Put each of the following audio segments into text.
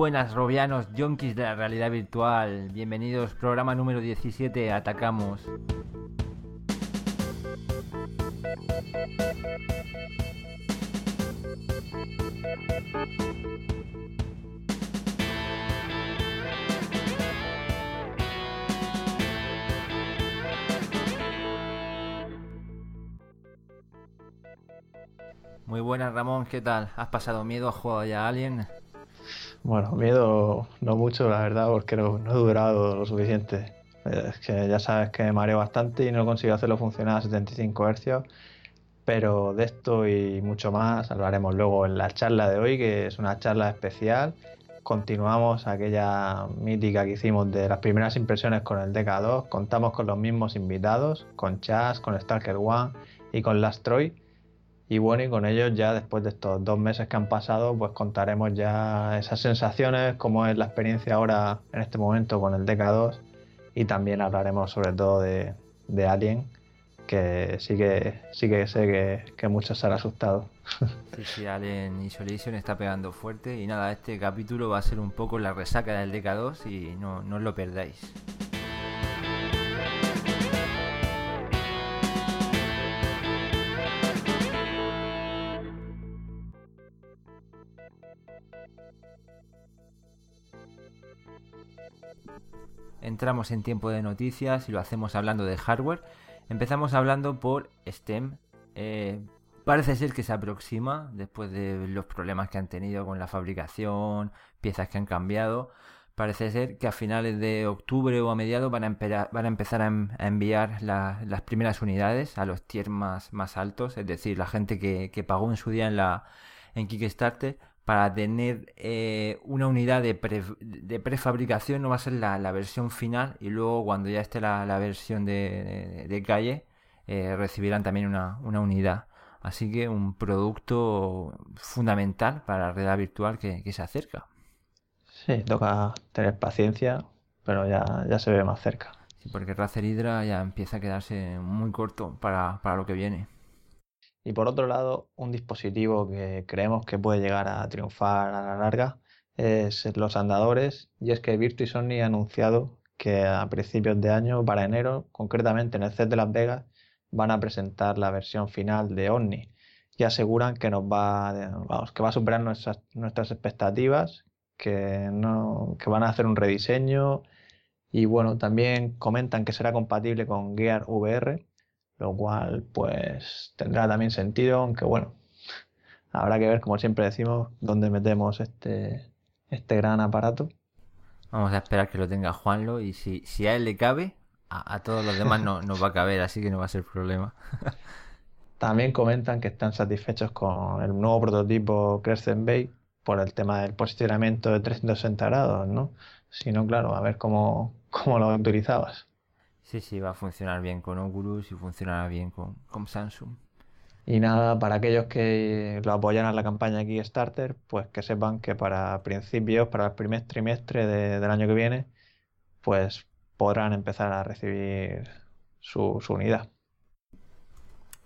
Buenas, robianos, yonkis de la realidad virtual. Bienvenidos, programa número 17, atacamos. Muy buenas, Ramón, ¿qué tal? ¿Has pasado miedo? ¿Has jugado ya a Alien? Bueno, miedo no mucho, la verdad, porque no, he durado lo suficiente. Es que ya sabes que me mareo bastante y no consigo hacerlo funcionar a 75 Hz. Pero de esto y mucho más hablaremos luego en la charla de hoy, que es una charla especial. Continuamos aquella mítica que hicimos de las primeras impresiones con el DK2. Contamos con los mismos invitados, con Chas, con Stalker One y con Lastroy y bueno, y con ellos ya después de estos dos meses que han pasado, pues contaremos ya esas sensaciones, cómo es la experiencia ahora en este momento con el DK2 y también hablaremos sobre todo de, Alien, que sí que, sí que sé que, que muchos se han asustado. Sí, sí, Alien Isolation está pegando fuerte y nada, este capítulo va a ser un poco la resaca del DK2 y no, no os lo perdáis. Entramos en tiempo de noticias y lo hacemos hablando de hardware. Empezamos hablando por STEM. Eh, parece ser que se aproxima después de los problemas que han tenido con la fabricación, piezas que han cambiado. Parece ser que a finales de octubre o a mediados van a, empezar a, enviar las primeras unidades a los tiers más, más altos, es decir, la gente que, que pagó en su día en, la, en Kickstarter para tener eh, una unidad de, prefabricación no va a ser la, versión final y luego cuando ya esté la, versión de, calle eh, recibirán también una, unidad. Así que un producto fundamental para la realidad virtual que, se acerca. Sí, toca tener paciencia, pero ya, ya se ve más cerca. Sí, porque Razer Hydra ya empieza a quedarse muy corto para, para lo que viene. Y por otro lado, un dispositivo que creemos que puede llegar a triunfar a la larga es los andadores. Y es que Virtu y Sony ha anunciado que a principios de año, para enero, concretamente en el CES de Las Vegas, van a presentar la versión final de Omni. Y aseguran que nos va, que va a superar nuestras, nuestras expectativas, que, no, que van a hacer un rediseño. Y bueno, también comentan que será compatible con Gear VR lo cual pues tendrá también sentido, aunque bueno, habrá que ver, como siempre decimos, dónde metemos este, este gran aparato. Vamos a esperar que lo tenga Juanlo y si, si a él le cabe, a, todos los demás no nos va a caber, así que no va a ser problema. También comentan que están satisfechos con el nuevo prototipo Crescent Bay por el tema del posicionamiento de 360 grados, ¿no? Si no, claro, a ver cómo, cómo lo utilizabas. Sí, sí, va a funcionar bien con Oculus y funcionará bien con, Samsung. Y nada, para aquellos que lo apoyan a la campaña Kickstarter, pues que sepan que para principios, para el primer trimestre del año que viene, pues podrán empezar a recibir su, unidad.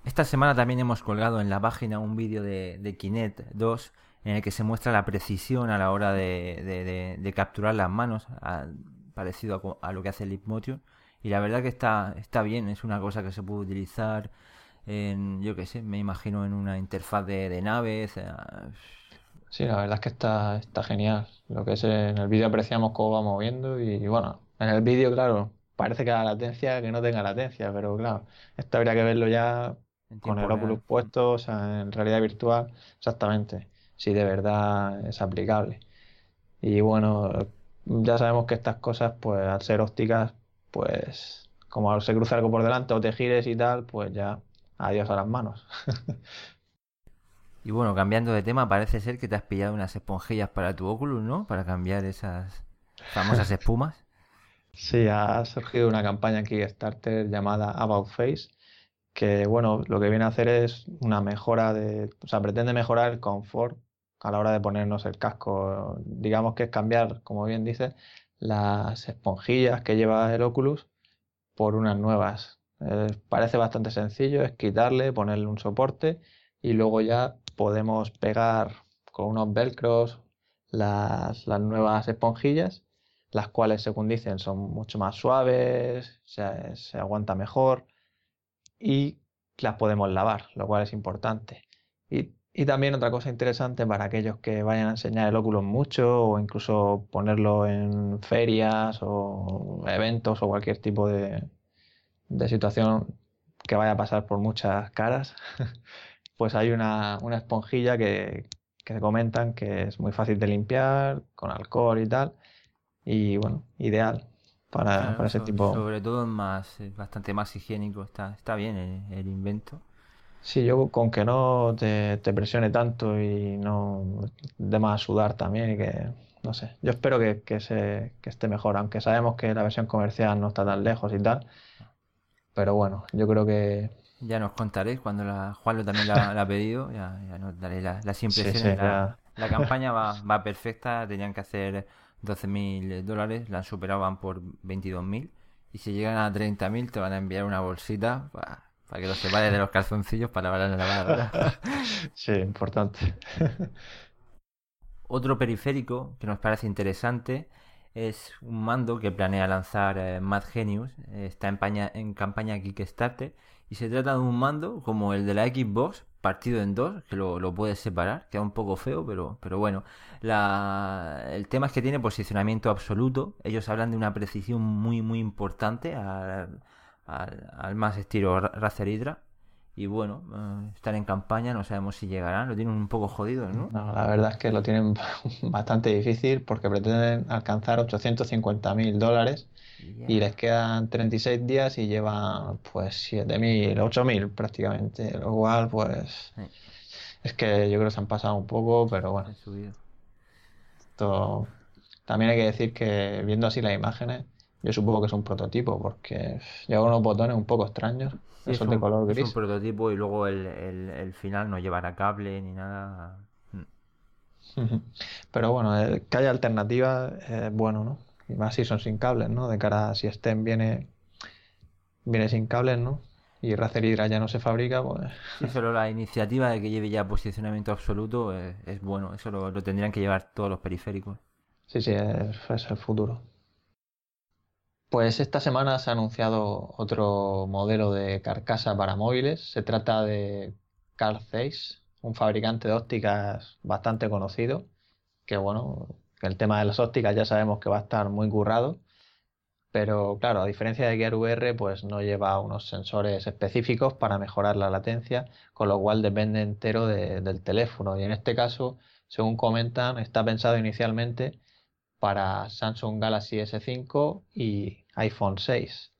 Esta semana también hemos colgado en la página un vídeo de, de Kinect 2 en el que se muestra la precisión a la hora de, capturar las manos, parecido a, lo que hace el Motion y la verdad que está, está bien, es una cosa que se puede utilizar en, yo qué sé, me imagino en una interfaz de, naves. Sí, la verdad es que está, está genial. Lo que es en el vídeo apreciamos cómo va moviendo y, bueno, en el vídeo, claro, parece que la latencia, que no tenga latencia, pero claro, esto habría que verlo ya con el Oculus puesto, o sea, en realidad virtual, exactamente, si de verdad es aplicable. Y bueno, ya sabemos que estas cosas, pues al ser ópticas, pues como se cruza algo por delante o te gires y tal, pues ya adiós a las manos. y bueno, cambiando de tema, parece ser que te has pillado unas esponjillas para tu Oculus, ¿no? Para cambiar esas famosas espumas. Sí, ha surgido una campaña en Kickstarter llamada About Face, que bueno, lo que viene a hacer es una mejora de, o sea, pretende mejorar el confort a la hora de ponernos el casco. Digamos que es cambiar, como bien dices, las esponjillas que lleva el Oculus por unas nuevas. Eh, parece bastante sencillo, es quitarle, ponerle un soporte y luego ya podemos pegar con unos velcros las, nuevas esponjillas, las cuales, según dicen, son mucho más suaves, se, aguanta mejor y las podemos lavar, lo cual es importante. Y, también otra cosa interesante para aquellos que vayan a enseñar el óculos mucho o incluso ponerlo en ferias o eventos o cualquier tipo de, de situación que vaya a pasar por muchas caras, pues hay una, una esponjilla que, que comentan que es muy fácil de limpiar, con alcohol y tal. Y bueno, ideal para, ese tipo. Sobre todo es más, bastante más higiénico, está, está bien el, invento. Sí, yo con que no te, presione tanto y no de más sudar también y que, no sé, yo espero que, que, se, que esté mejor, aunque sabemos que la versión comercial no está tan lejos y tal. Pero bueno, yo creo que ya nos contaréis cuando la Juanlo también la, ha pedido, ya, nos daré las impresiones. la, campaña va, va, perfecta, tenían que hacer 12.000 dólares, la superaban por 22.000 y si llegan a 30.000 te van a enviar una bolsita para, que los separe de los calzoncillos para lavar la lavadora. sí, importante. Otro periférico que nos parece interesante es un mando que planea lanzar eh, Mad Genius, está en, en campaña Kickstarter y se trata de un mando como el de la Xbox, partido en dos, que lo, puedes separar, queda un poco feo, pero, pero bueno. el tema es que tiene posicionamiento absoluto. Ellos hablan de una precisión muy, muy importante al, al, más estilo Razer Hydra. Y bueno, eh, están en campaña, no sabemos si llegarán, lo tienen un poco jodido, ¿no? No, la verdad es que lo tienen bastante difícil porque pretenden alcanzar 850 mil dólares y les quedan 36 días y llevan pues 7.000, 8.000 prácticamente, lo cual pues es que yo creo que se han pasado un poco, pero bueno. Esto también hay que decir que viendo así las imágenes, yo supongo que es un prototipo porque lleva unos botones un poco extraños, son de color gris. Es un prototipo y luego el, el, final no llevará cable ni nada. Pero bueno, eh, que haya alternativas es bueno, ¿no? Y más si son sin cables, ¿no? De cara a si estén viene, viene sin cables, ¿no? Y Razer Hydra ya no se fabrica, pues... Sí, solo la iniciativa de que lleve ya posicionamiento absoluto es, bueno. Eso lo, tendrían que llevar todos los periféricos. Sí, sí, es, el futuro. Pues esta semana se ha anunciado otro modelo de carcasa para móviles. Se trata de Carl Zeiss, un fabricante de ópticas bastante conocido, que bueno, el tema de las ópticas ya sabemos que va a estar muy currado, pero claro, a diferencia de Gear VR, pues no lleva unos sensores específicos para mejorar la latencia, con lo cual depende entero del teléfono. Y en este caso, según comentan, está pensado inicialmente para Samsung Galaxy S5 y iPhone 6,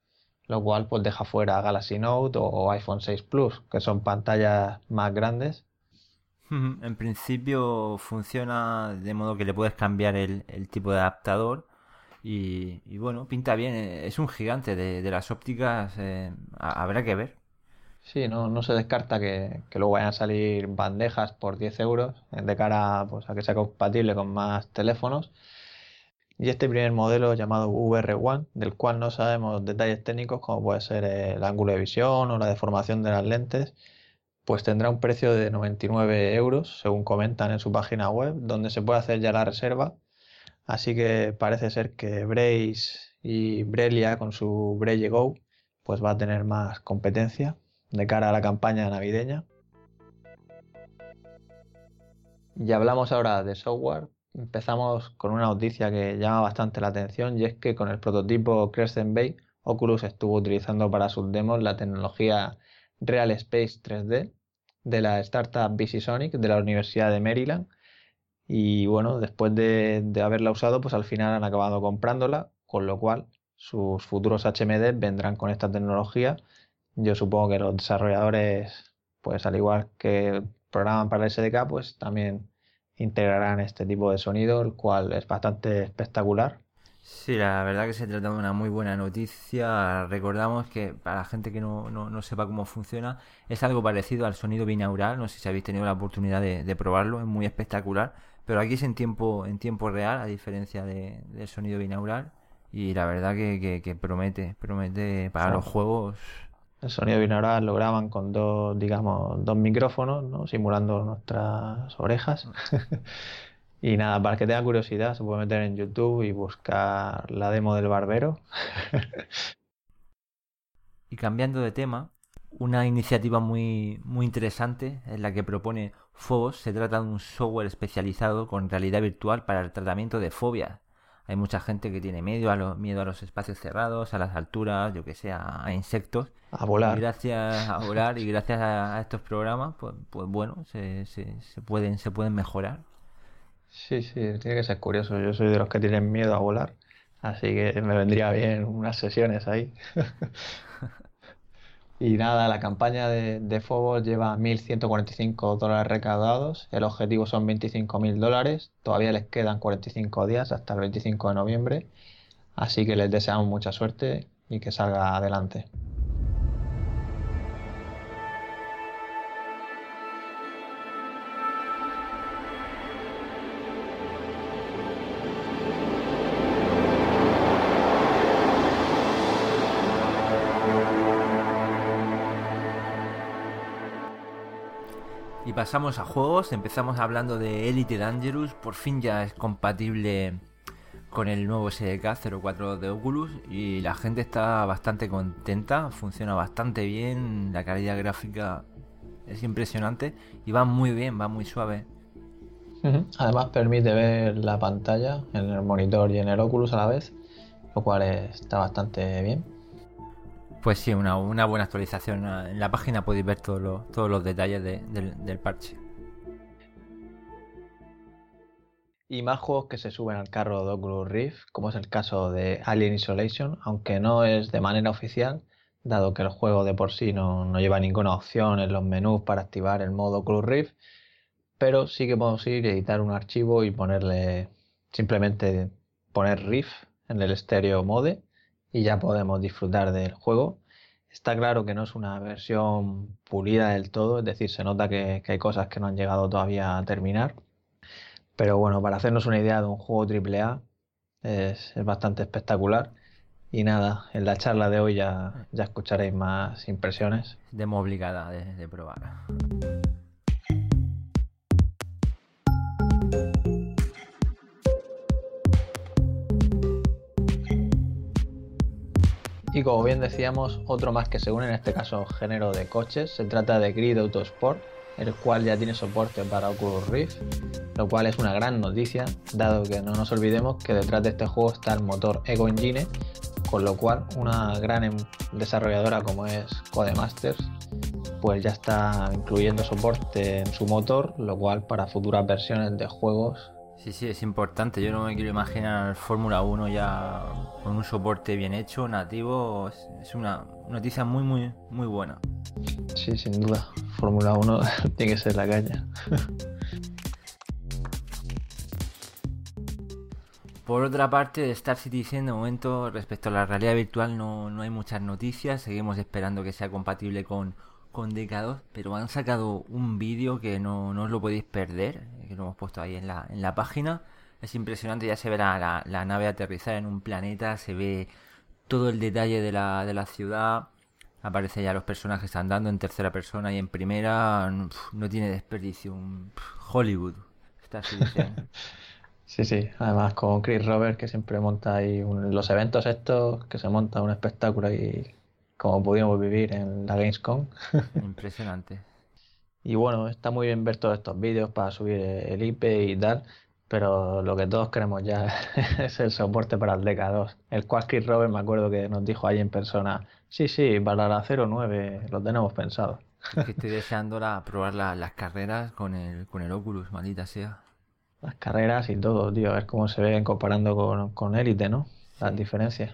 lo cual pues deja fuera Galaxy Note o iPhone 6 Plus, que son pantallas más grandes en principio funciona de modo que le puedes cambiar el, tipo de adaptador y, bueno, pinta bien. Eh, es un gigante de, las ópticas, eh, habrá que ver. Sí, no, no se descarta que, luego vayan a salir bandejas por 10 euros eh, de cara pues, a que sea compatible con más teléfonos. Y este primer modelo llamado VR1, del cual no sabemos detalles técnicos como puede ser el ángulo de visión o la deformación de las lentes, pues tendrá un precio de 99 euros, según comentan en su página web, donde se puede hacer ya la reserva. Así que parece ser que Brace y Brelia con su Braille Go pues va a tener más competencia de cara a la campaña navideña. Y hablamos ahora de software. Empezamos con una noticia que llama bastante la atención y es que con el prototipo Crescent Bay, Oculus estuvo utilizando para sus demos la tecnología Real Space 3D de la startup VisiSonic de la Universidad de Maryland. Y bueno, después de, haberla usado, pues al final han acabado comprándola, con lo cual sus futuros HMD vendrán con esta tecnología. Yo supongo que los desarrolladores, pues al igual que programan para el SDK, pues también integrarán este tipo de sonido, el cual es bastante espectacular. Sí, la verdad que se trata de una muy buena noticia. Recordamos que para la gente que no, no, sepa cómo funciona, es algo parecido al sonido binaural. No sé si habéis tenido la oportunidad de, probarlo, es muy espectacular. Pero aquí es en tiempo, en tiempo real, a diferencia del sonido binaural. Y la verdad que, promete, promete para los juegos. El sonido binaural lo graban con dos, digamos, dos micrófonos, ¿no? simulando nuestras orejas. Y nada, para que tenga curiosidad, se puede meter en YouTube y buscar la demo del barbero. y cambiando de tema, una iniciativa muy, muy interesante es la que propone Phobos. Se trata de un software especializado con realidad virtual para el tratamiento de fobias. Hay mucha gente que tiene miedo a, los, miedo a los espacios cerrados, a las alturas, yo que sé, a, insectos. A volar. Y gracias a volar y gracias a, estos programas, pues, pues bueno, se, se, se, pueden, se pueden mejorar. Sí, sí, tiene que ser curioso. Yo soy de los que tienen miedo a volar, así que me vendría bien unas sesiones ahí. Y nada, la campaña de, de Phobos lleva 1.145 dólares recaudados, el objetivo son 25.000 dólares, todavía les quedan 45 días hasta el 25 de noviembre, así que les deseamos mucha suerte y que salga adelante. Pasamos a juegos, empezamos hablando de Elite Dangerous, por fin ya es compatible con el nuevo SDK 04 de Oculus y la gente está bastante contenta, funciona bastante bien, la calidad gráfica es impresionante y va muy bien, va muy suave. Además permite ver la pantalla en el monitor y en el Oculus a la vez, lo cual está bastante bien. Pues sí, una, buena actualización. En la página podéis ver todos los detalles del, parche. Y más juegos que se suben al carro de Oculus Rift, como es el caso de Alien Isolation, aunque no es de manera oficial, dado que el juego de por sí no, no lleva ninguna opción en los menús para activar el modo Oculus Rift, pero sí que podemos ir, editar un archivo y ponerle simplemente poner Rift en el estéreo mode y ya podemos disfrutar del juego. Está claro que no es una versión pulida del todo, es decir, se nota que, hay cosas que no han llegado todavía a terminar. Pero bueno, para hacernos una idea de un juego AAA es, es bastante espectacular. Y nada, en la charla de hoy ya, ya escucharéis más impresiones. Demo obligada de, de probar. Y como bien decíamos, otro más que se une, en este caso género de coches, se trata de Grid Autosport, el cual ya tiene soporte para Oculus Rift, lo cual es una gran noticia, dado que no nos olvidemos que detrás de este juego está el motor Ego Engine, con lo cual una gran em, desarrolladora como es Codemasters, pues ya está incluyendo soporte en su motor, lo cual para futuras versiones de juegos Sí, sí, es importante. Yo no me quiero imaginar Fórmula 1 ya con un soporte bien hecho, nativo. Es una noticia muy, muy, muy buena. Sí, sin duda. Fórmula 1 tiene que ser la caña. Por otra parte, de Star Citizen, de momento, respecto a la realidad virtual, no, no hay muchas noticias. Seguimos esperando que sea compatible con con Decados, pero han sacado un vídeo que no, os lo podéis perder, que lo hemos puesto ahí en la, en la página. Es impresionante, ya se verá la, la nave aterrizar en un planeta, se ve todo el detalle de la, de la ciudad, aparece ya los personajes andando en tercera persona y en primera, no tiene desperdicio, Hollywood. Está así, Sí, sí, además con Chris Roberts que siempre monta ahí los eventos estos, que se monta un espectáculo ahí como pudimos vivir en la Gamescom. Impresionante. y bueno, está muy bien ver todos estos vídeos para subir el IP y tal, pero lo que todos queremos ya es el soporte para el DK2, el Chris Robert me acuerdo que nos dijo ahí en persona, sí, sí, para la 09 lo tenemos pensado. estoy deseando probar las carreras con el, con el Oculus, maldita sea. Las carreras y todo, tío, a ver cómo se ven comparando con, con Elite, ¿no? Las diferencias.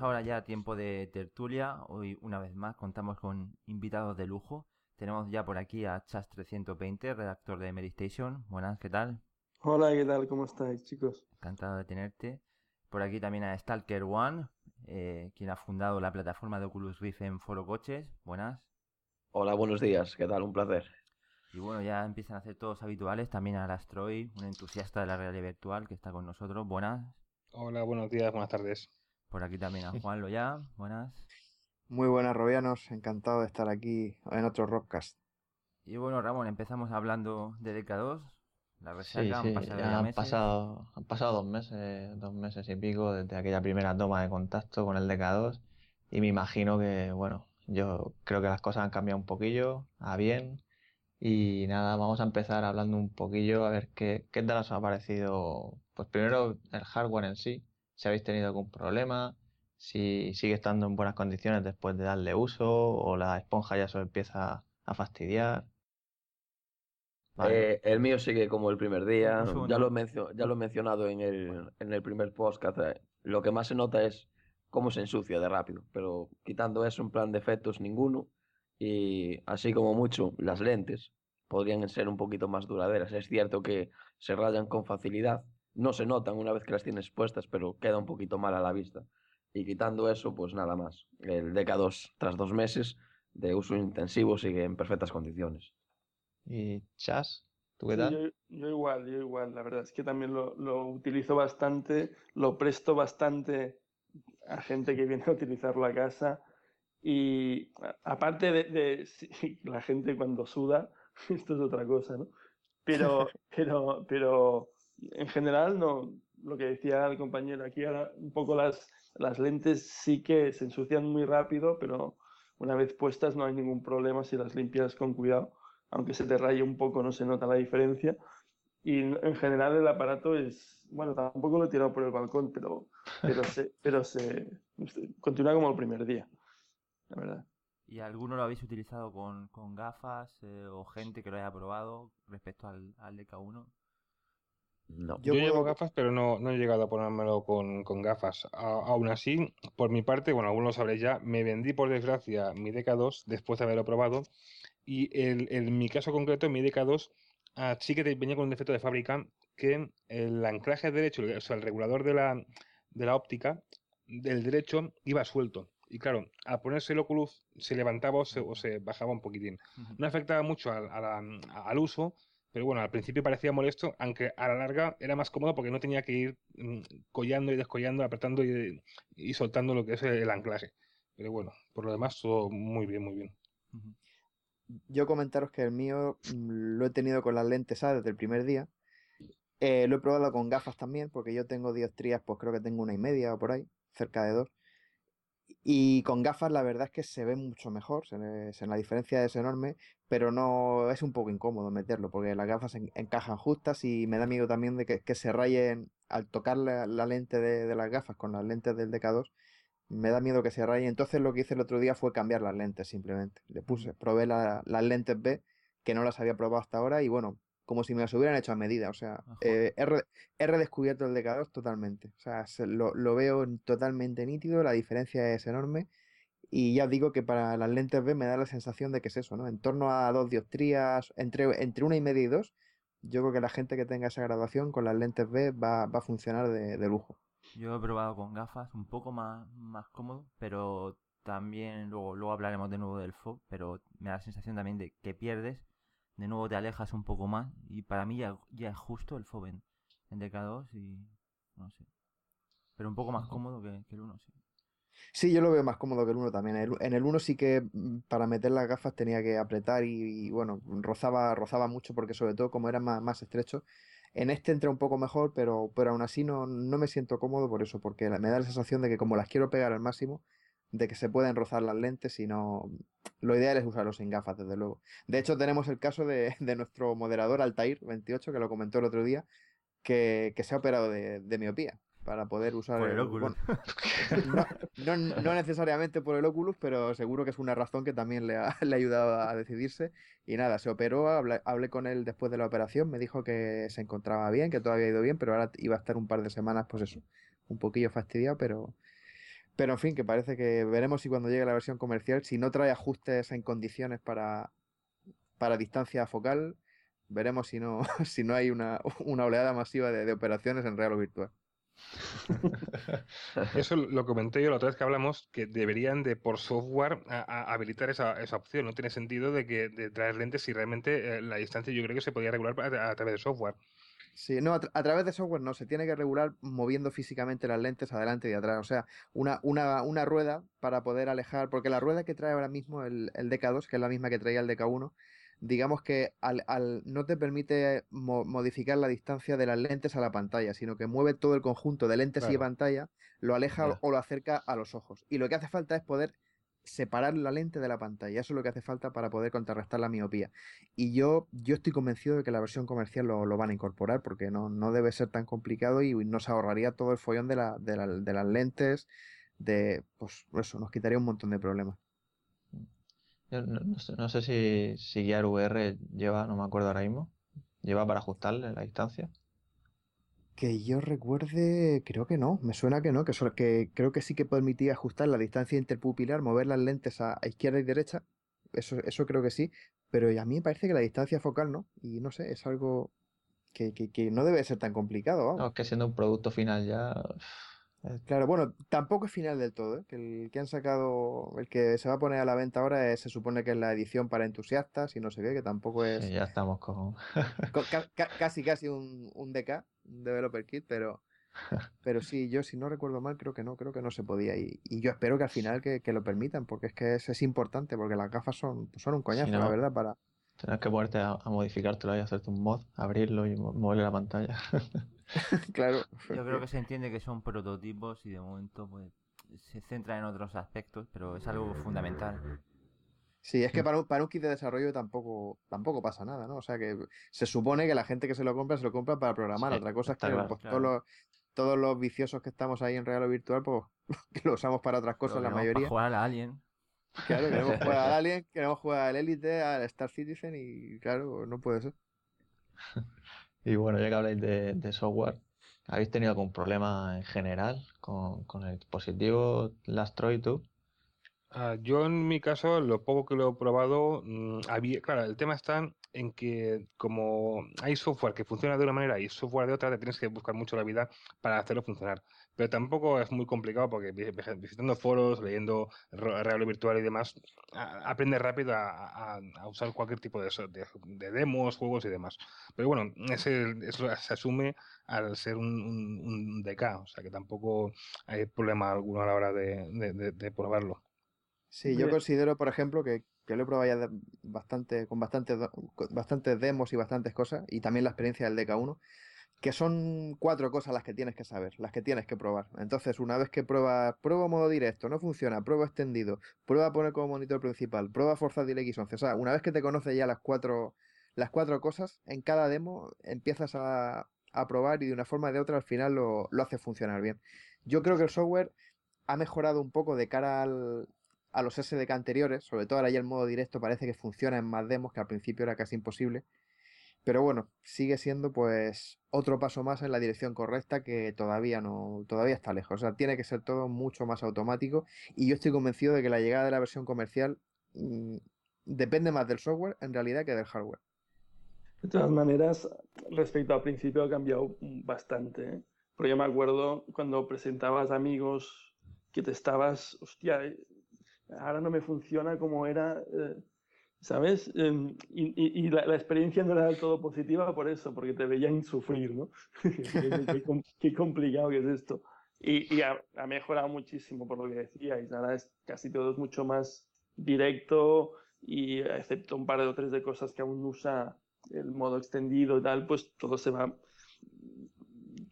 Ahora ya a tiempo de tertulia. Hoy, una vez más, contamos con invitados de lujo. Tenemos ya por aquí a Chas320, redactor de Meditation. Buenas, ¿qué tal? Hola, ¿qué tal? ¿Cómo estáis, chicos? Encantado de tenerte. Por aquí también a Stalker One, eh, quien ha fundado la plataforma de Oculus Rift en Foro Coches. Buenas. Hola, buenos días. ¿Qué tal? Un placer. Y bueno, ya empiezan a ser todos habituales. También a Astroid, un entusiasta de la realidad virtual que está con nosotros. Buenas. Hola, buenos días, buenas tardes. Por aquí también a Juan Loya. Buenas. Muy buenas, Robianos. Encantado de estar aquí en otro Rockcast. Y bueno, Ramón, empezamos hablando de DK2. La sí, sí, han pasado, han, pasado, han pasado dos meses, dos meses y pico desde aquella primera toma de contacto con el DK2. Y me imagino que, bueno, yo creo que las cosas han cambiado un poquillo, a bien. Y nada, vamos a empezar hablando un poquillo a ver qué, qué tal os ha parecido. Pues primero el hardware en sí, si habéis tenido algún problema, si sigue estando en buenas condiciones después de darle uso o la esponja ya se empieza a fastidiar. Eh, el mío sigue como el primer día. Ya lo, ya lo he mencionado en el, en el primer podcast. Eh, lo que más se nota es cómo se ensucia de rápido. Pero quitando eso, en plan de efectos, ninguno y así como mucho las lentes podrían ser un poquito más duraderas. Es cierto que se rayan con facilidad, no se notan una vez que las tienes puestas, pero queda un poquito mal a la vista. Y quitando eso, pues nada más. El DK2, tras dos meses de uso intensivo, sigue en perfectas condiciones. ¿Y Chas? ¿Tú qué tal? yo, igual, yo igual. La verdad es que también lo, lo utilizo bastante, lo presto bastante a gente que viene a utilizar la casa y aparte de, la gente cuando suda, esto es otra cosa, ¿no? Pero, pero, pero en general no, lo que decía el compañero aquí ahora, un poco las, las lentes sí que se ensucian muy rápido, pero una vez puestas no hay ningún problema si las limpias con cuidado. Aunque se te raye un poco no se nota la diferencia. Y en general el aparato es, bueno, tampoco lo he tirado por el balcón, pero, pero, se, pero se continúa como el primer día la verdad. ¿Y alguno lo habéis utilizado con, gafas eh, o gente que lo haya probado respecto al, al DK1? No. Yo, llevo gafas, pero no, no, he llegado a ponérmelo con, gafas. aún así, por mi parte, bueno, algunos lo sabréis ya, me vendí por desgracia mi DK2 después de haberlo probado. Y en mi caso concreto, mi DK2 ah, sí que venía con un defecto de fábrica que el anclaje derecho, o sea, el regulador de la, de la óptica del derecho iba suelto. Y claro, al ponerse el Oculus se levantaba o se, bajaba un poquitín. No afectaba mucho al, uso, pero bueno, al principio parecía molesto, aunque a la larga era más cómodo porque no tenía que ir mm, collando y descollando, apretando y, soltando lo que es el anclaje. Pero bueno, por lo demás todo muy bien, muy bien. Yo comentaros que el mío mm, lo he tenido con las lentes A desde el primer día. Eh, lo he probado con gafas también, porque yo tengo dioptrías, pues creo que tengo una y media o por ahí, cerca de dos. Y con gafas la verdad es que se ve mucho mejor, se, la diferencia es enorme, pero no es un poco incómodo meterlo porque las gafas encajan justas y me da miedo también de que, se rayen al tocar la, lente de, las gafas con las lentes del DK2, me da miedo que se rayen. Entonces lo que hice el otro día fue cambiar las lentes simplemente. Le puse, probé las lentes B que no las había probado hasta ahora y bueno, como si me las hubieran hecho a medida. O sea, eh, he, redescubierto el DK2 totalmente. O sea, lo, veo totalmente nítido, la diferencia es enorme. Y ya digo que para las lentes B me da la sensación de que es eso, ¿no? En torno a dos dioptrías, entre, entre una y media y dos, yo creo que la gente que tenga esa graduación con las lentes B va, a funcionar de, lujo. Yo he probado con gafas un poco más, más cómodo, pero también luego, luego hablaremos de nuevo del FOB, pero me da la sensación también de que pierdes de nuevo te alejas un poco más y para mí ya, ya es justo el Foven en DK2 y no sé. Pero un poco más cómodo que, el 1, sí. Sí, yo lo veo más cómodo que el 1 también. En el 1 sí que mm, para meter las gafas tenía que apretar y, bueno, rozaba, rozaba mucho porque sobre todo como era más, más estrecho. En este entra un poco mejor, pero, pero aún así no, no me siento cómodo por eso, porque me da la sensación de que como las quiero pegar al máximo, de que se pueden rozar las lentes y no... Lo ideal es usarlos sin gafas, desde luego. De hecho, tenemos el caso de, nuestro moderador Altair28, que lo comentó el otro día, que, se ha operado de, miopía para poder usar el, Oculus. no, necesariamente por el Oculus, pero seguro que es una razón que también le ha, le ha ayudado a decidirse. Y nada, se operó, hablé, hablé, con él después de la operación, me dijo que se encontraba bien, que todo había ido bien, pero ahora iba a estar un par de semanas, pues eso, un poquillo fastidiado, pero, pero en fin, que parece que veremos si cuando llegue la versión comercial, si no trae ajustes en condiciones para, para distancia focal, veremos si no, si no hay una, una oleada masiva de, operaciones en real o virtual. Eso lo comenté yo la otra vez que hablamos, que deberían de por software habilitar esa, esa, opción. No tiene sentido de que de traer lentes si realmente eh, la distancia yo creo que se podía regular a, través de software. Sí, no, a, través de software no, se tiene que regular moviendo físicamente las lentes adelante y atrás. O sea, una, una, una rueda para poder alejar, porque la rueda que trae ahora mismo el, el DK2, que es la misma que traía el DK1, digamos que al, al no te permite modificar la distancia de las lentes a la pantalla, sino que mueve todo el conjunto de lentes y pantalla, lo aleja o lo acerca a los ojos. Y lo que hace falta es poder separar la lente de la pantalla. Eso es lo que hace falta para poder contrarrestar la miopía. Y yo, yo estoy convencido de que la versión comercial lo, lo van a incorporar porque no, no, debe ser tan complicado y nos ahorraría todo el follón de, la, de, la, de las lentes. De, pues eso, nos quitaría un montón de problemas no, sé, si, si Gear VR lleva, no me acuerdo ahora mismo, lleva para ajustarle la distancia. Que yo recuerde, creo que no, me suena que no, que, que creo que sí que permitía ajustar la distancia interpupilar, mover las lentes a, izquierda y derecha, eso, eso creo que sí, pero a mí me parece que la distancia focal no, y no sé, es algo que, que, no debe ser tan complicado. No, es que siendo un producto final ya... claro, bueno, tampoco es final del todo, ¿eh? que el que han sacado, el que se va a poner a la venta ahora se supone que es la edición para entusiastas y no sé qué, que tampoco es... ya estamos con... casi, casi un, un DK, un Developer Kit, pero, pero sí, yo si no recuerdo mal, creo que no, creo que no se podía. Y, y yo espero que al final que, lo permitan, porque es que es, es importante, porque las gafas son, son un coñazo, la verdad, para... Tienes que ponerte a, a modificártelo y hacerte un mod, abrirlo y moverle la pantalla. claro. Yo creo que se entiende que son prototipos y de momento pues se centra en otros aspectos, pero es algo fundamental. Sí, es que para un, para un kit de desarrollo tampoco, tampoco pasa nada, ¿no? O sea que se supone que la gente que se lo compra se lo compra para programar. Otra cosa es que pues, todos, los, todos los viciosos que estamos ahí en real o virtual, pues lo usamos para otras cosas, la mayoría. Para jugar a Alien. Claro, queremos jugar al Alien, queremos jugar al Elite, al Star Citizen y claro, no puede ser. Y bueno, ya que habláis de, software, ¿habéis tenido algún problema en general con, el dispositivo Lastroid 2? Ah, yo en mi caso, lo poco que lo he probado, mm, había, claro, el tema está en que como hay software que funciona de una manera y software de otra, te tienes que buscar mucho la vida para hacerlo funcionar. Pero tampoco es muy complicado porque visitando foros, leyendo real virtual y demás, aprendes rápido a, usar cualquier tipo de, de, demos, juegos y demás. Pero bueno, ese, eso se asume al ser un, DK, o sea que tampoco hay problema alguno a la hora de, probarlo. Sí, yo considero, por ejemplo, que, que lo he probado ya bastante, con bastantes, bastantes demos y bastantes cosas, y también la experiencia del DK1, que son cuatro cosas las que tienes que saber, las que tienes que probar. Entonces, una vez que pruebas, prueba modo directo, no funciona, prueba extendido, prueba poner como monitor principal, prueba forzar DirectX11. O sea, una vez que te conoces ya las cuatro, las cuatro cosas, en cada demo empiezas a, a probar y de una forma o de otra al final lo, lo hace funcionar bien. Yo creo que el software ha mejorado un poco de cara al, a los SDK anteriores, sobre todo ahora ya el modo directo parece que funciona en más demos, que al principio era casi imposible. Pero bueno, sigue siendo pues otro paso más en la dirección correcta que todavía no, todavía está lejos. O sea, tiene que ser todo mucho más automático y yo estoy convencido de que la llegada de la versión comercial mm, depende más del software en realidad que del hardware. De todas maneras, respecto al principio ha cambiado bastante. ¿eh? Porque yo me acuerdo cuando presentabas amigos que te estabas, hostia, ahora no me funciona como era, eh, ¿sabes? Em, y, la, experiencia no era del todo positiva por eso, porque te veían sufrir, ¿no? qué, complicado que es esto. Y, ha, mejorado muchísimo por lo que decíais. Ahora es casi todo es mucho más directo y excepto un par de o tres de cosas que aún usa el modo extendido y tal, pues todo se va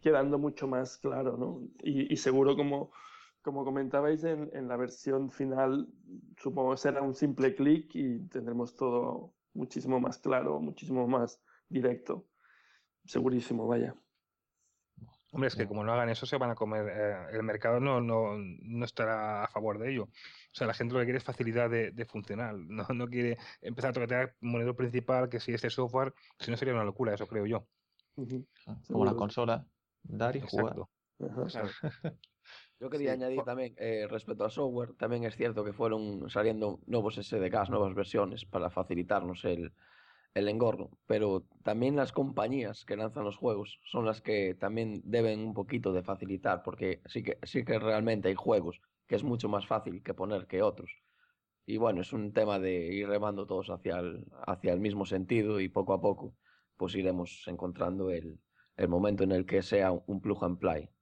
quedando mucho más claro, ¿no? Y, y seguro como como comentabais en, en, la versión final, supongo que será un simple clic y tendremos todo muchísimo más claro, muchísimo más directo. Segurísimo, vaya. Hombre, es que como no hagan eso, se van a comer. Eh, el mercado no, no, no, estará a favor de ello. O sea, la gente lo que quiere es facilidad de, de funcionar. No, no quiere empezar a tocar monedero principal, que si este software, si no sería una locura, eso creo yo. Como la consola, dar y jugar. Yo quería añadir también, eh, respecto al software, también es cierto que fueron saliendo nuevos SDKs, nuevas versiones para facilitarnos el, el engorro, pero también las compañías que lanzan los juegos son las que también deben un poquito de facilitar, porque sí que, sí que realmente hay juegos que es mucho más fácil que poner que otros. Y bueno, es un tema de ir remando todos hacia el, hacia el mismo sentido y poco a poco pues iremos encontrando el, el momento en el que sea un plug and play.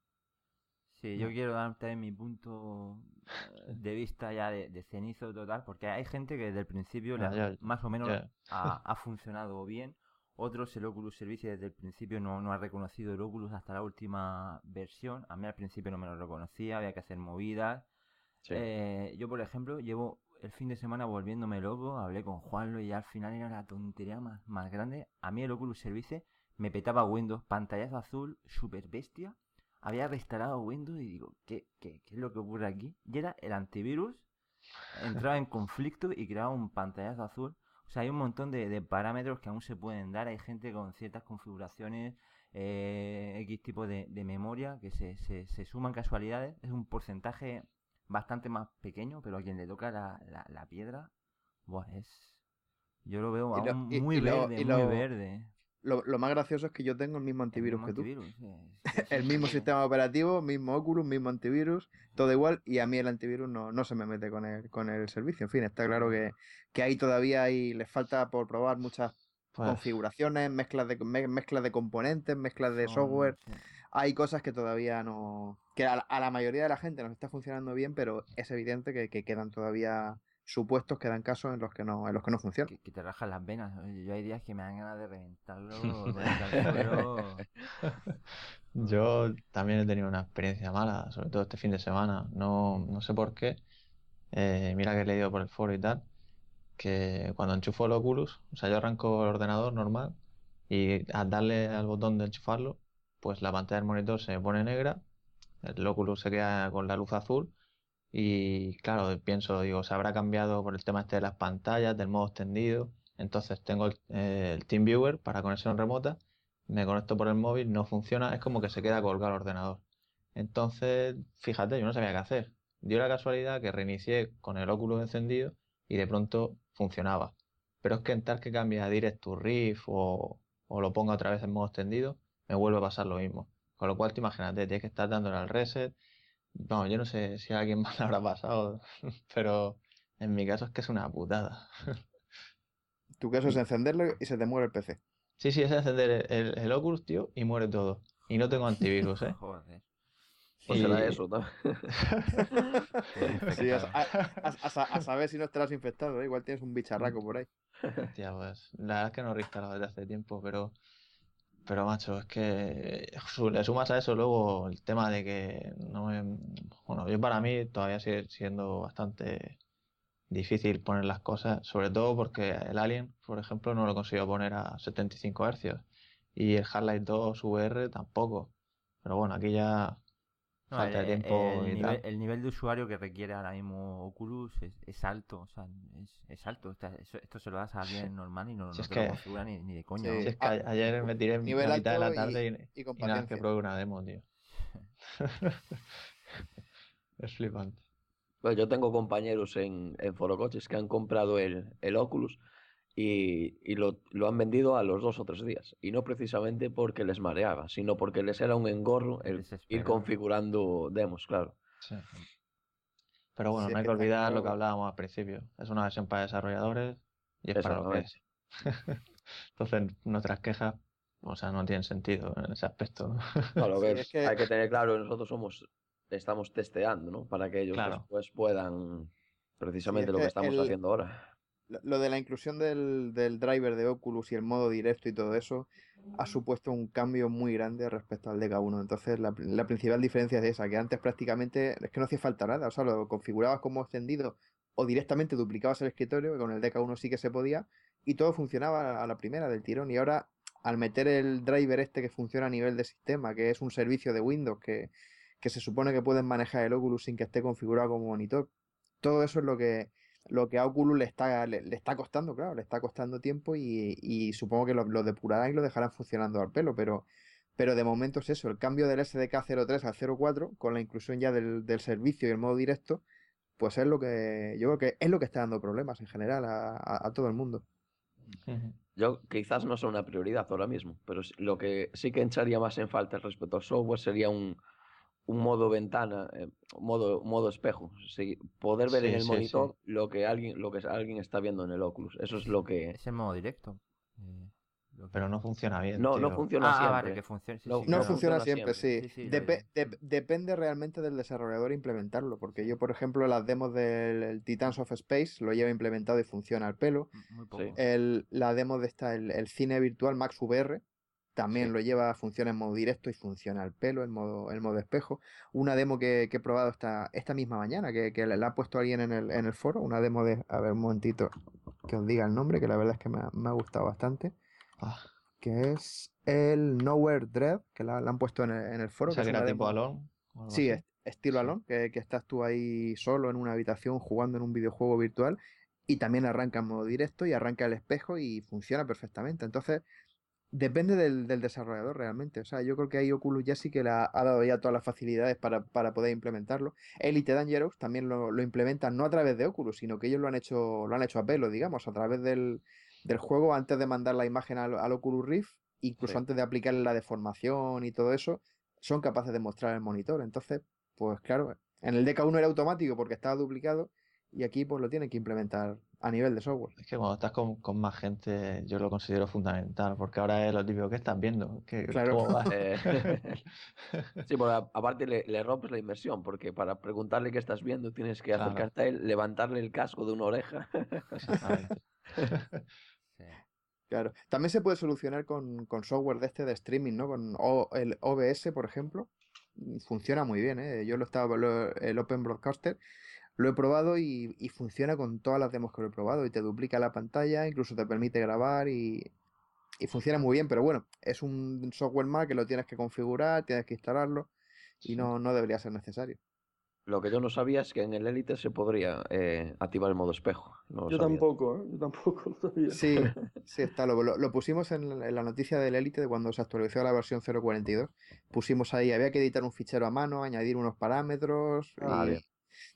Sí, yo quiero darte mi punto eh, de vista ya de, cenizo total, porque hay gente que desde el principio más o menos ha, funcionado bien. Otros, el Oculus Service desde el principio no, no, ha reconocido el Oculus hasta la última versión. A mí al principio no me lo reconocía, había que hacer movidas. Eh, yo, por ejemplo, llevo el fin de semana volviéndome loco, hablé con Juanlo y al final era la tontería más, más grande. A mí el Oculus Service me petaba Windows, pantallazo azul, super bestia había reinstalado Windows y digo, ¿qué, qué, qué es lo que ocurre aquí? Y era el antivirus, entraba en conflicto y creaba un pantallazo azul. O sea, hay un montón de, parámetros que aún se pueden dar. Hay gente con ciertas configuraciones, eh, X tipo de, memoria, que se, se, suman casualidades. Es un porcentaje bastante más pequeño, pero a quien le toca la, la, piedra, buah, es... Yo lo veo aún muy verde, muy verde. Lo, más gracioso es que yo tengo el mismo antivirus que tú. el mismo sistema operativo, mismo Oculus, mismo antivirus, todo igual, y a mí el antivirus no, no se me mete con el, con el servicio. En fin, está claro que, que ahí todavía hay, les falta por probar muchas pues configuraciones, mezclas de, mezclas de componentes, mezclas de software. Hay cosas que todavía no. que a, la mayoría de la gente nos está funcionando bien, pero es evidente que, que quedan todavía supuestos que dan casos en los que no, en los que no funciona. Que, te rajan las venas. Yo hay días que me dan ganas de reventarlo. Yo también he tenido una experiencia mala, sobre todo este fin de semana. No, no sé por qué. Eh, mira que he leído por el foro y tal. Que cuando enchufo el Oculus, o sea, yo arranco el ordenador normal y al darle al botón de enchufarlo, pues la pantalla del monitor se pone negra, el Oculus se queda con la luz azul y claro, pienso, digo, se habrá cambiado por el tema este de las pantallas, del modo extendido. Entonces tengo el, el TeamViewer para conexión remota, me conecto por el móvil, no funciona, es como que se queda colgado el ordenador. Entonces, fíjate, yo no sabía qué hacer. Dio la casualidad que reinicié con el óculos encendido y de pronto funcionaba. Pero es que en tal que cambie a Direct to Riff o, o lo ponga otra vez en modo extendido, me vuelve a pasar lo mismo. Con lo cual, te imagínate, tienes que estar dándole al reset, no, yo no sé si a alguien más le habrá pasado, pero en mi caso es que es una putada. Tu caso es encenderlo y se te muere el PC. Sí, sí, es encender el, el Oculus, tío, y muere todo. Y no tengo antivirus, ¿eh? Joder. Pues será eso, ¿no? sí, a, saber si no estarás infectado, ¿eh? igual tienes un bicharraco por ahí. Tía, pues la verdad es que no he reinstalado desde hace tiempo, pero pero macho, es que le sumas a eso luego el tema de que no me... Bueno, yo para mí todavía sigue siendo bastante difícil poner las cosas, sobre todo porque el Alien, por ejemplo, no lo consigo poner a 75 Hz y el Half-Life 2 VR tampoco. Pero bueno, aquí ya falta de tiempo el, nivel, el nivel de usuario que requiere ahora mismo Oculus es, alto, o sea, es, alto. Esto, se lo das a alguien normal y no, lo configura ni, de coña. es que ayer me tiré en la mitad de la tarde y, y, nada, que probé una demo, tío. es flipante. Pues yo tengo compañeros en, en Forocoches que han comprado el, el Oculus y, lo, han vendido a los dos o tres días. Y no precisamente porque les mareaba, sino porque les era un engorro el ir configurando demos, claro. Pero bueno, no hay que olvidar lo que hablábamos al principio. Es una versión para desarrolladores y es para lo que es. Entonces, nuestras quejas, o sea, no tienen sentido en ese aspecto. No, lo que, hay que tener claro, nosotros somos, estamos testeando, ¿no? Para que ellos después puedan precisamente lo que estamos haciendo ahora lo de la inclusión del, driver de Oculus y el modo directo y todo eso ha supuesto un cambio muy grande respecto al DK1. Entonces, la, principal diferencia es esa, que antes prácticamente es que no hacía falta nada. O sea, lo configurabas como extendido o directamente duplicabas el escritorio, que con el DK1 sí que se podía, y todo funcionaba a la primera del tirón. Y ahora, al meter el driver este que funciona a nivel de sistema, que es un servicio de Windows que, que se supone que pueden manejar el Oculus sin que esté configurado como monitor, todo eso es lo que lo que a Oculus le está, le, está costando, claro, le está costando tiempo y, supongo que lo, lo, depurarán y lo dejarán funcionando al pelo, pero, pero de momento es eso, el cambio del SDK 03 al 04 con la inclusión ya del, servicio y el modo directo, pues es lo que yo creo que es lo que está dando problemas en general a, todo el mundo. yo quizás no sea una prioridad ahora mismo, pero lo que sí que echaría más en falta respecto al software sería un, un modo ventana, eh, modo, modo espejo. poder ver en el monitor lo que alguien lo que alguien está viendo en el Oculus. Eso es lo que. Es el modo directo. Eh, pero no funciona bien. No, no funciona ah, siempre. no, funciona, siempre, sí. depende realmente del desarrollador implementarlo. Porque yo, por ejemplo, las demos del Titans of Space lo llevo implementado y funciona al pelo. El, la demo de esta, el, cine virtual Max VR, también lo lleva, funciona en modo directo y funciona al pelo, en modo, en modo espejo. Una demo que, he probado esta, esta misma mañana, que, que la ha puesto alguien en el, en el foro, una demo de, a ver un momentito que os diga el nombre, que la verdad es que me ha gustado bastante. Ah. que es el Nowhere Dread, que la, han puesto en el, foro. O sea, que era tipo Alon. Sí, estilo Alon, que, estás tú ahí solo en una habitación jugando en un videojuego virtual y también arranca en modo directo y arranca el espejo y funciona perfectamente. Entonces, depende del, desarrollador realmente. O sea, yo creo que ahí Oculus ya sí que le ha, dado ya todas las facilidades para, poder implementarlo. Elite Dangerous también lo, lo, implementan no a través de Oculus, sino que ellos lo han hecho, lo han hecho a pelo, digamos, a través del, del juego antes de mandar la imagen al, Oculus Rift, incluso antes de aplicarle la deformación y todo eso, son capaces de mostrar el monitor. Entonces, pues claro, en el DK1 era automático porque estaba duplicado y aquí pues lo tienen que implementar a nivel de software. Es que cuando estás con, más gente yo lo considero fundamental porque ahora es lo típico que estás viendo. Que, claro. Eh, sí, porque aparte le, rompes la inmersión porque para preguntarle qué estás viendo tienes que acercarte a él, levantarle el casco de una oreja. Claro. También se puede solucionar con, software de este de streaming, ¿no? Con el OBS, por ejemplo. Funciona muy bien, ¿eh? Yo lo estaba, el Open Broadcaster, lo he probado y, funciona con todas las demos que lo he probado. Y te duplica la pantalla, incluso te permite grabar y, funciona muy bien. Pero bueno, es un software más que lo tienes que configurar, tienes que instalarlo y no, no debería ser necesario. Lo que yo no sabía es que en el Elite se podría eh, activar el modo espejo. yo tampoco, ¿eh? yo tampoco lo sabía. Sí, sí está. Lo, lo, pusimos en, la noticia del Elite de cuando se actualizó la versión 0.42. Pusimos ahí, había que editar un fichero a mano, añadir unos parámetros. Ah,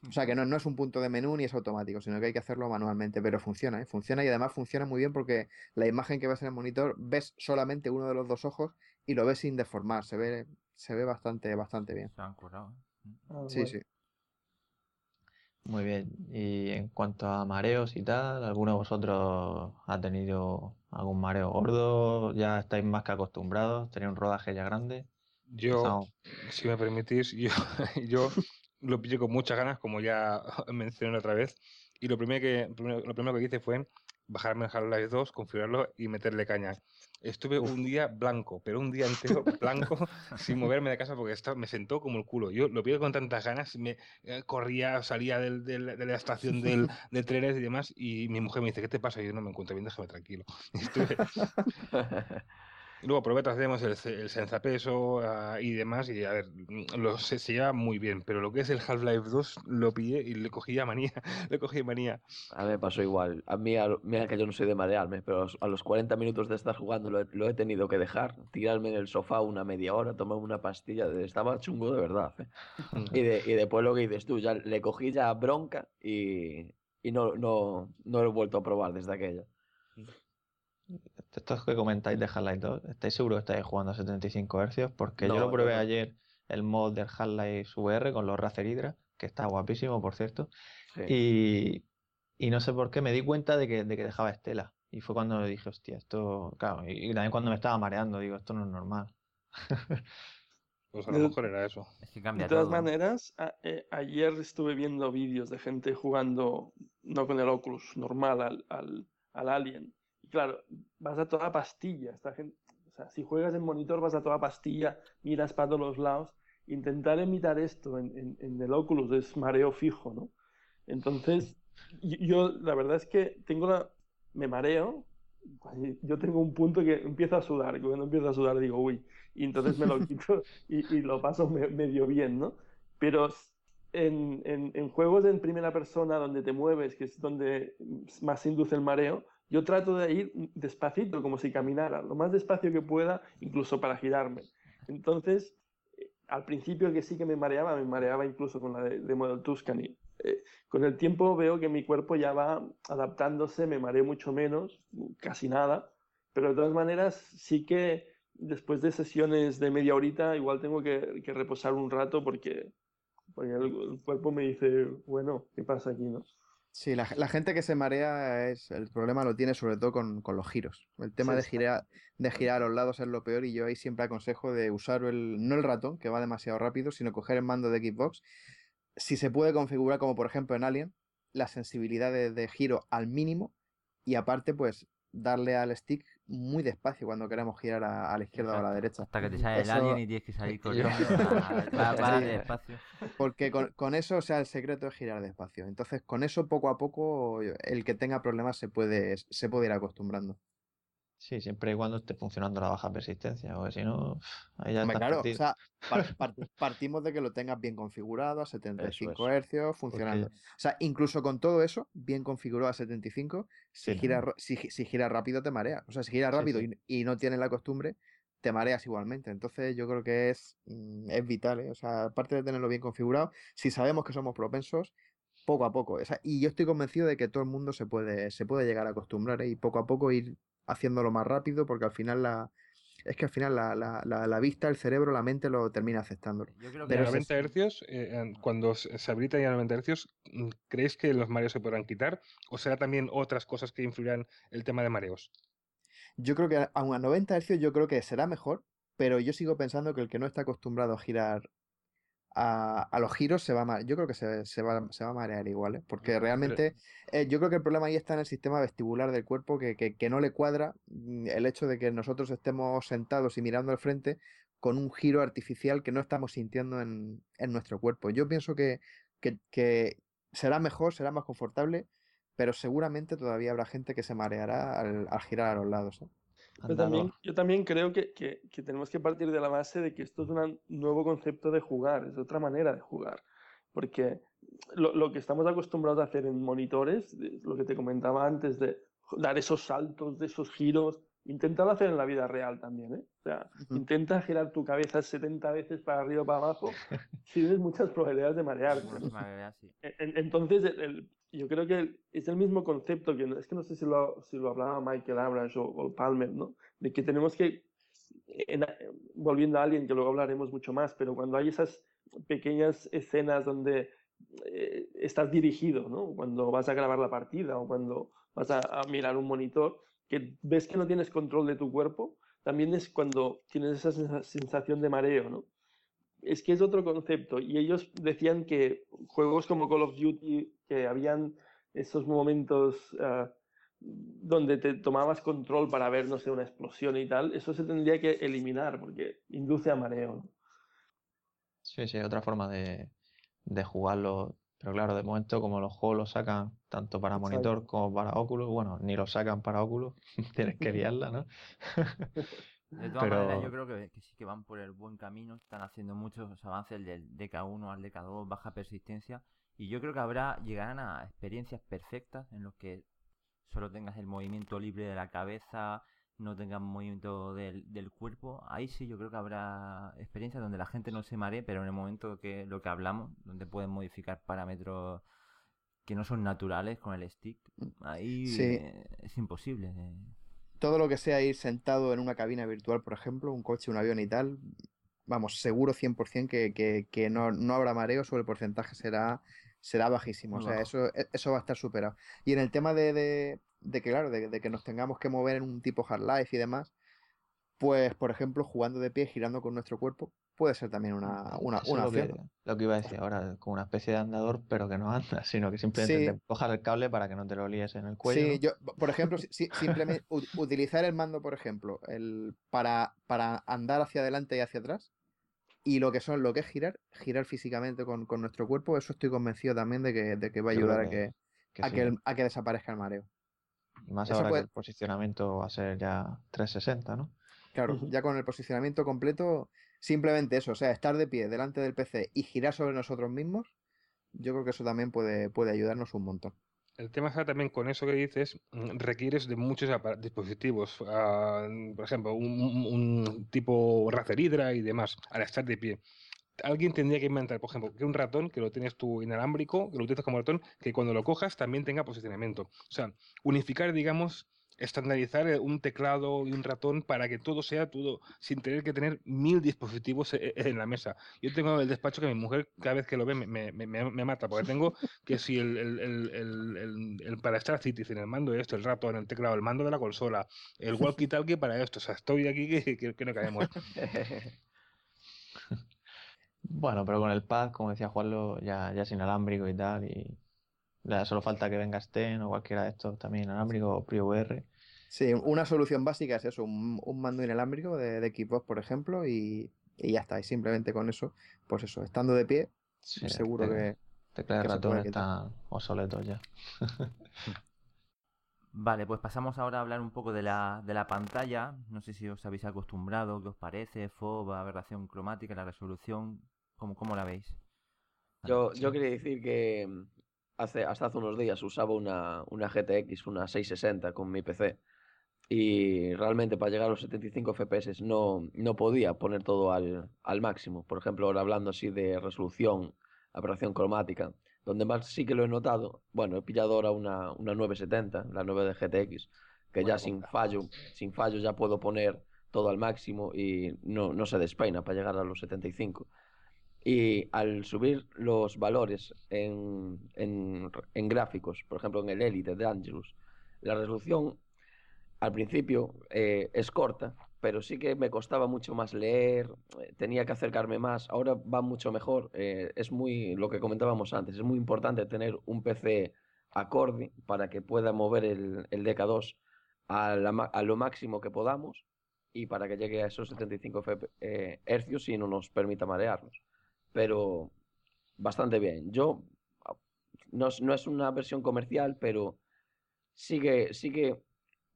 o sea que no, no es un punto de menú ni es automático, sino que hay que hacerlo manualmente, pero funciona, ¿eh? funciona y además funciona muy bien porque la imagen que ves en el monitor ves solamente uno de los dos ojos y lo ves sin deformar, se ve, se ve bastante, bastante bien. Se han curado. Ah, sí, sí. Muy bien. Y en cuanto a mareos y tal, ¿alguno de vosotros ha tenido algún mareo gordo? ¿Ya estáis más que acostumbrados? ¿Tenéis un rodaje ya grande? Yo, si me permitís, yo, yo lo pillé con muchas ganas, como ya mencioné otra vez. Y lo primero que, lo primero que hice fue bajarme el Half-Life 2, configurarlo y meterle caña. Estuve un día blanco, pero un día entero blanco sin moverme de casa porque estaba, me sentó como el culo. Yo lo pido con tantas ganas, me eh, corría, salía del, de la estación del, del trenes y demás, y mi mujer me dice, ¿qué te pasa? Y yo no me encuentro bien, déjame tranquilo. Estuve... Luego probé hacemos el, el senzapeso ah, y demás, y a ver, lo, se, lleva muy bien, pero lo que es el Half-Life 2 lo pillé y le cogía manía, le cogí manía. A mí me pasó igual. A mí, mira que yo no soy de marearme, pero a los 40 minutos de estar jugando lo he, tenido que dejar, tirarme en el sofá una media hora, tomar una pastilla, estaba chungo de verdad. ¿eh? y, de, y después lo que dices tú, ya le cogí ya bronca y, y no, no, no lo he vuelto a probar desde aquella. Estos que comentáis de Half-Life 2, ¿estáis seguros que estáis jugando a 75 Hz? Porque yo lo probé ayer, el mod del Half-Life VR con los Razer Hydra, que está guapísimo, por cierto. Y, no sé por qué me di cuenta de que, dejaba estela. Y fue cuando dije, hostia, esto. Claro, y, también cuando me estaba mareando, digo, esto no es normal. pues a lo mejor era eso. de todas maneras, eh, ayer estuve viendo vídeos de gente jugando, no con el Oculus, normal, al, al, al Alien claro, vas a toda pastilla. Esta gente, o sea, si juegas en monitor vas a toda pastilla, miras para todos los lados. Intentar imitar esto en, en, el Oculus es mareo fijo, ¿no? Entonces, yo la verdad es que tengo la... me mareo, yo tengo un punto que empiezo a sudar, y cuando empiezo a sudar digo, uy, y entonces me lo quito y, y lo paso medio bien, ¿no? Pero en, en, en, juegos en primera persona donde te mueves, que es donde más induce el mareo, yo trato de ir despacito, como si caminara, lo más despacio que pueda, incluso para girarme. Entonces, eh, al principio que sí que me mareaba, me mareaba incluso con la de, de Model Tuscany. Eh, con el tiempo veo que mi cuerpo ya va adaptándose, me mareo mucho menos, casi nada, Pero de todas maneras, sí que después de sesiones de media horita, igual tengo que, reposar un rato porque, el, cuerpo me dice, bueno, ¿qué pasa aquí, no? Sí, la, gente que se marea es el problema lo tiene sobre todo con, los giros. El tema de girar de girar a los lados es lo peor y yo ahí siempre aconsejo de usar el no el ratón que va demasiado rápido, sino coger el mando de Xbox. Si se puede configurar como por ejemplo en Alien, la sensibilidad de giro al mínimo y aparte pues darle al stick muy despacio cuando queremos girar a, la izquierda o a la derecha. Hasta que te sale el alien y tienes que salir corriendo para, despacio. Porque con, eso, o sea, el secreto es girar despacio. Entonces, con eso poco a poco, el que tenga problemas se puede, se puede ir acostumbrando. Sí, siempre y cuando esté funcionando la baja persistencia, o si no, ahí ya Claro, o sea, partimos de que lo tengas bien configurado a 75 Hz, funcionando. O sea, incluso con todo eso, bien configurado a 75, si, gira, si, gira rápido te marea. O sea, si gira rápido Y, no tienes la costumbre, te mareas igualmente. Entonces yo creo que es, mm, es vital, ¿eh? O sea, aparte de tenerlo bien configurado, si sabemos que somos propensos, poco a poco. y yo estoy convencido de que todo el mundo se puede, se puede llegar a acostumbrar ¿eh? y poco a poco ir haciéndolo más rápido, porque al final la, es que al final la, la, la, vista, el cerebro, la mente lo termina aceptándolo. Yo Pero 90 hercios, eh, cuando se habilita ya a 90 hercios, mm, ¿creéis que los mareos se podrán quitar? ¿O será también otras cosas que influirán el tema de mareos? Yo creo que a 90 hercios yo creo que será mejor, pero yo sigo pensando que el que no está acostumbrado a girar a, los giros se va a yo creo que se, se, va, se va a marear igual, ¿eh? porque realmente eh, yo creo que el problema ahí está en el sistema vestibular del cuerpo que, que, no le cuadra mm, el hecho de que nosotros estemos sentados y mirando al frente con un giro artificial que no estamos sintiendo en, en nuestro cuerpo. Yo pienso que, que, que, será mejor, será más confortable, pero seguramente todavía habrá gente que se mareará al, al girar a los lados. ¿eh? Yo también, yo también creo que, que, que, tenemos que partir de la base de que esto es un nuevo concepto de jugar, es otra manera de jugar. Porque lo, lo, que estamos acostumbrados a hacer en monitores, lo que te comentaba antes, de dar esos saltos, de esos giros, Inténtalo hacer en la vida real también, ¿eh? O sea, intenta girar tu cabeza 70 veces para arriba o para abajo, tienes muchas probabilidades de marear. Entonces, el, yo creo que es el mismo concepto, que es que no sé si lo, si lo hablaba Michael Abrams o, Palmer, ¿no? De que tenemos que, volviendo a alguien, que luego hablaremos mucho más, pero cuando hay esas pequeñas escenas donde eh, estás dirigido, ¿no? Cuando vas a grabar la partida o cuando vas a mirar un monitor, que ves que no tienes control de tu cuerpo, también es cuando tienes esa sensación de mareo, ¿no? Es que es otro concepto. Y ellos decían que juegos como Call of Duty, que habían esos momentos ah, donde te tomabas control para ver, no sé, una explosión y tal, eso se tendría que eliminar porque induce a mareo. Sí, sí, otra forma de, de jugarlo pero claro, de momento, como los juegos los sacan tanto para monitor como para Oculus, bueno, ni los sacan para Oculus, tienes que liarla, ¿no? De todas maneras, yo creo que, sí que van por el buen camino, están haciendo muchos avances del DK1 al DK2, baja persistencia, y yo creo que habrá, llegarán a experiencias perfectas en los que solo tengas el movimiento libre de la cabeza, no tengan movimiento del, del, cuerpo, ahí sí yo creo que habrá experiencias donde la gente no se maree, pero en el momento que lo que hablamos, donde pueden modificar parámetros que no son naturales con el stick, ahí eh, es imposible. Todo lo que sea ir sentado en una cabina virtual, por ejemplo, un coche, un avión y tal, vamos, seguro 100% que, que, que no, no habrá mareo, o el porcentaje será será bajísimo. o sea, eso, e, eso va a estar superado. Y en el tema de, de que, claro, de, que nos tengamos que mover en un tipo hard life y demás, pues, por ejemplo, jugando de pie, girando con nuestro cuerpo, puede ser también una, una, una lo, que, lo que, iba a decir ahora, como una especie de andador, pero que no anda, sino que simplemente te cojas el cable para que no te lo líes en el cuello. Sí, yo, por ejemplo, si, simplemente utilizar el mando, por ejemplo, el, para, para andar hacia adelante y hacia atrás, y lo que son, lo que es girar, girar físicamente con, con nuestro cuerpo, eso estoy convencido también de que, de que va a ayudar a que, a, que a que desaparezca el mareo. Y más ahora que el posicionamiento va a ser ya 360, ¿no? Claro, ya con el posicionamiento completo, simplemente eso, o sea, estar de pie delante del PC y girar sobre nosotros mismos, yo creo que eso también puede, puede ayudarnos un montón. El tema está también con eso que dices, mm, requieres de muchos dispositivos, ah, por ejemplo, un, un, tipo Razer Hydra y demás, al estar de pie alguien tendría que inventar, por ejemplo, que un ratón que lo tienes tú inalámbrico, que lo utilizas como ratón, que cuando lo cojas también tenga posicionamiento. O sea, unificar, digamos, estandarizar eh, un teclado y un ratón para que todo sea todo, sin tener que tener mil dispositivos eh, en la mesa. Yo tengo el despacho que mi mujer cada vez que lo ve me, me, mata, porque tengo que si el, el, el, el, para Star Citizen, el mando de esto, el ratón, el teclado, el mando de la consola, el walkie-talkie para esto, o sea, estoy aquí que, que, no caemos. bueno, pero con el pad, como decía Juanlo, ya, ya es inalámbrico y tal, y solo falta que venga Sten o cualquiera de estos también inalámbrico o PriVR. Sí, una solución básica es eso, un, mando inalámbrico de, de, Xbox, por ejemplo, y, ya está. Y simplemente con eso, pues eso, estando de pie, seguro que. Tecla de ratón están obsoletos ya. Vale, pues pasamos ahora a hablar un poco de la, de la pantalla. No sé si os habéis acostumbrado, qué os parece, FOB, aberración cromática, la resolución, ¿cómo, cómo la veis? Yo, yo quería decir que hace, hasta hace unos días usaba una, una GTX, una 660 con mi PC. Y realmente para llegar a los 75 FPS no, no podía poner todo al, al máximo. Por ejemplo, ahora hablando así de resolución, aberración cromática, donde más sí que lo he notado, bueno, he pillado ahora una, una 970, la 9 de GTX, que ya sin fallo, sin fallo ya puedo poner todo al máximo y no, no se despeina para llegar a los 75. Y al subir los valores en, en, gráficos, por ejemplo en el Elite de Angelus, la resolución al principio eh, es corta, pero sí que me costaba mucho más leer, eh, tenía que acercarme más, ahora va mucho mejor, eh, es muy, lo que comentábamos antes, es muy importante tener un PC acorde para que pueda mover el, el DK2 a, a, lo máximo que podamos y para que llegue a esos 75 hercios y no nos permita marearnos pero bastante bien. Yo, no, no es una versión comercial, pero sí que, sí que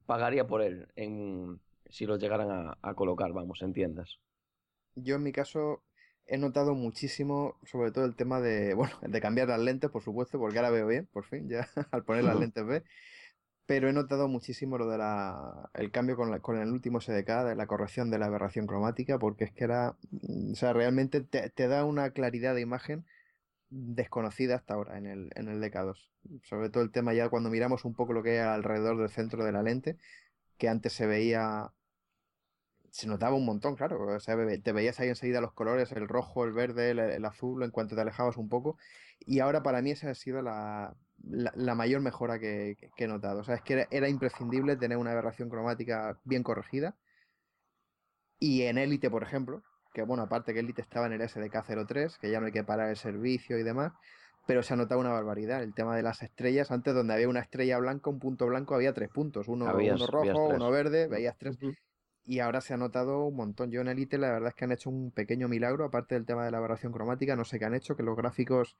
pagaría por él en, si lo llegaran a, colocar, vamos, en tiendas. Yo en mi caso he notado muchísimo, sobre todo el tema de, bueno, de cambiar las lentes, por supuesto, porque ahora veo bien, por fin, ya al poner las lentes B. Pero he notado muchísimo lo de la, el cambio con, con el último SDK, de la corrección de la aberración cromática, porque es que era, mm, o sea, realmente te, da una claridad de imagen desconocida hasta ahora en el, en el DK2. Sobre todo el tema ya cuando miramos un poco lo que hay alrededor del centro de la lente, que antes se veía, se notaba un montón, claro. O sea, te veías ahí enseguida los colores, el rojo, el verde, el, el azul, en cuanto te alejabas un poco. Y ahora para mí esa ha sido la, la, mayor mejora que, he notado. O sea, es que era, imprescindible tener una aberración cromática bien corregida. Y en Elite, por ejemplo, que bueno, aparte que Elite estaba en el SDK03, que ya no hay que parar el servicio y demás, pero se ha notado una barbaridad. El tema de las estrellas, antes donde había una estrella blanca, un punto blanco, había tres puntos, uno, rojo, uno verde, veías tres. Y ahora se ha notado un montón. Yo en Elite la verdad es que han hecho un pequeño milagro, aparte del tema de la aberración cromática, no sé qué han hecho, que los gráficos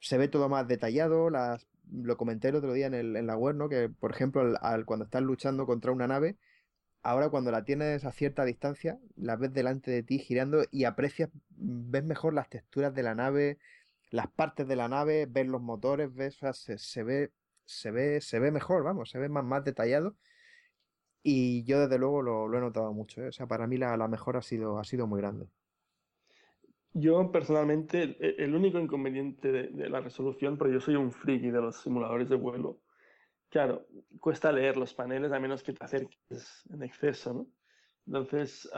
se ve todo más detallado, las, lo comenté el otro día en, el, en la web, ¿no? Que, por ejemplo, al, cuando estás luchando contra una nave, ahora cuando la tienes a cierta distancia, la ves delante de ti girando y aprecias, ves mejor las texturas de la nave, las partes de la nave, ves los motores, ves, se, ve, se ve, se ve mejor, vamos, se ve más, más detallado. Y yo desde luego lo, he notado mucho, ¿eh? o sea, para mí la, la mejora ha sido, ha sido muy grande. Yo personalmente, el, único inconveniente de, la resolución, porque yo soy un friki de los simuladores de vuelo, claro, cuesta leer los paneles a menos que te acerques en exceso. Entonces,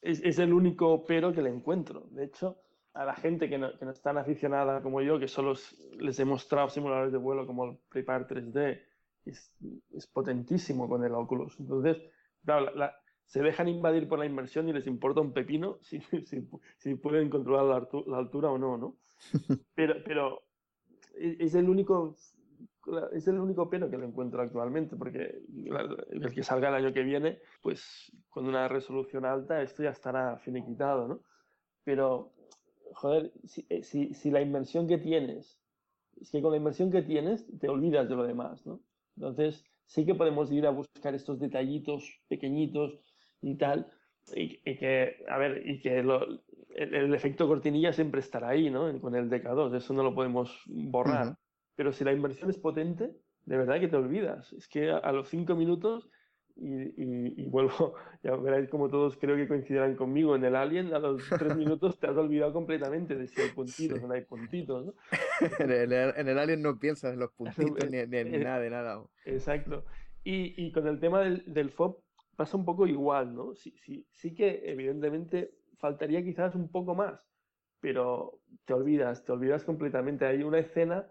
es, el único pero que le encuentro. De hecho, a la gente que no, que no es tan aficionada como yo, que solo les he mostrado simuladores de vuelo como el Prepar 3D, es, es potentísimo con el Oculus. Entonces, claro, la, se dejan invadir por la inmersión y les importa un pepino si, si, si pueden controlar la, la, altura o no, ¿no? Pero, pero es el único es el único pero que lo encuentro actualmente, porque el que salga el año que viene, pues con una resolución alta esto ya estará finiquitado, ¿no? Pero, joder, si, eh, si, si la inmersión que tienes, es que con la inmersión que tienes te olvidas de lo demás, ¿no? Entonces, sí que podemos ir a buscar estos detallitos pequeñitos y tal, y, que, a ver, y que el, efecto cortinilla siempre estará ahí, ¿no? Con el DK2, eso no lo podemos borrar. Pero si la inversión es potente, de verdad que te olvidas. Es que a, los cinco minutos, y, vuelvo, ya veréis como todos creo que coincidirán conmigo, en el Alien a los tres minutos te has olvidado completamente de si hay puntitos o no hay puntitos, ¿no? en, el, en, el, Alien no piensas en los puntitos ni, en nada de nada. Exacto. Y, con el tema del, del, FOB pasa un poco igual, ¿no? Sí, sí, sí que evidentemente faltaría quizás un poco más, pero te olvidas, te olvidas completamente. Hay una escena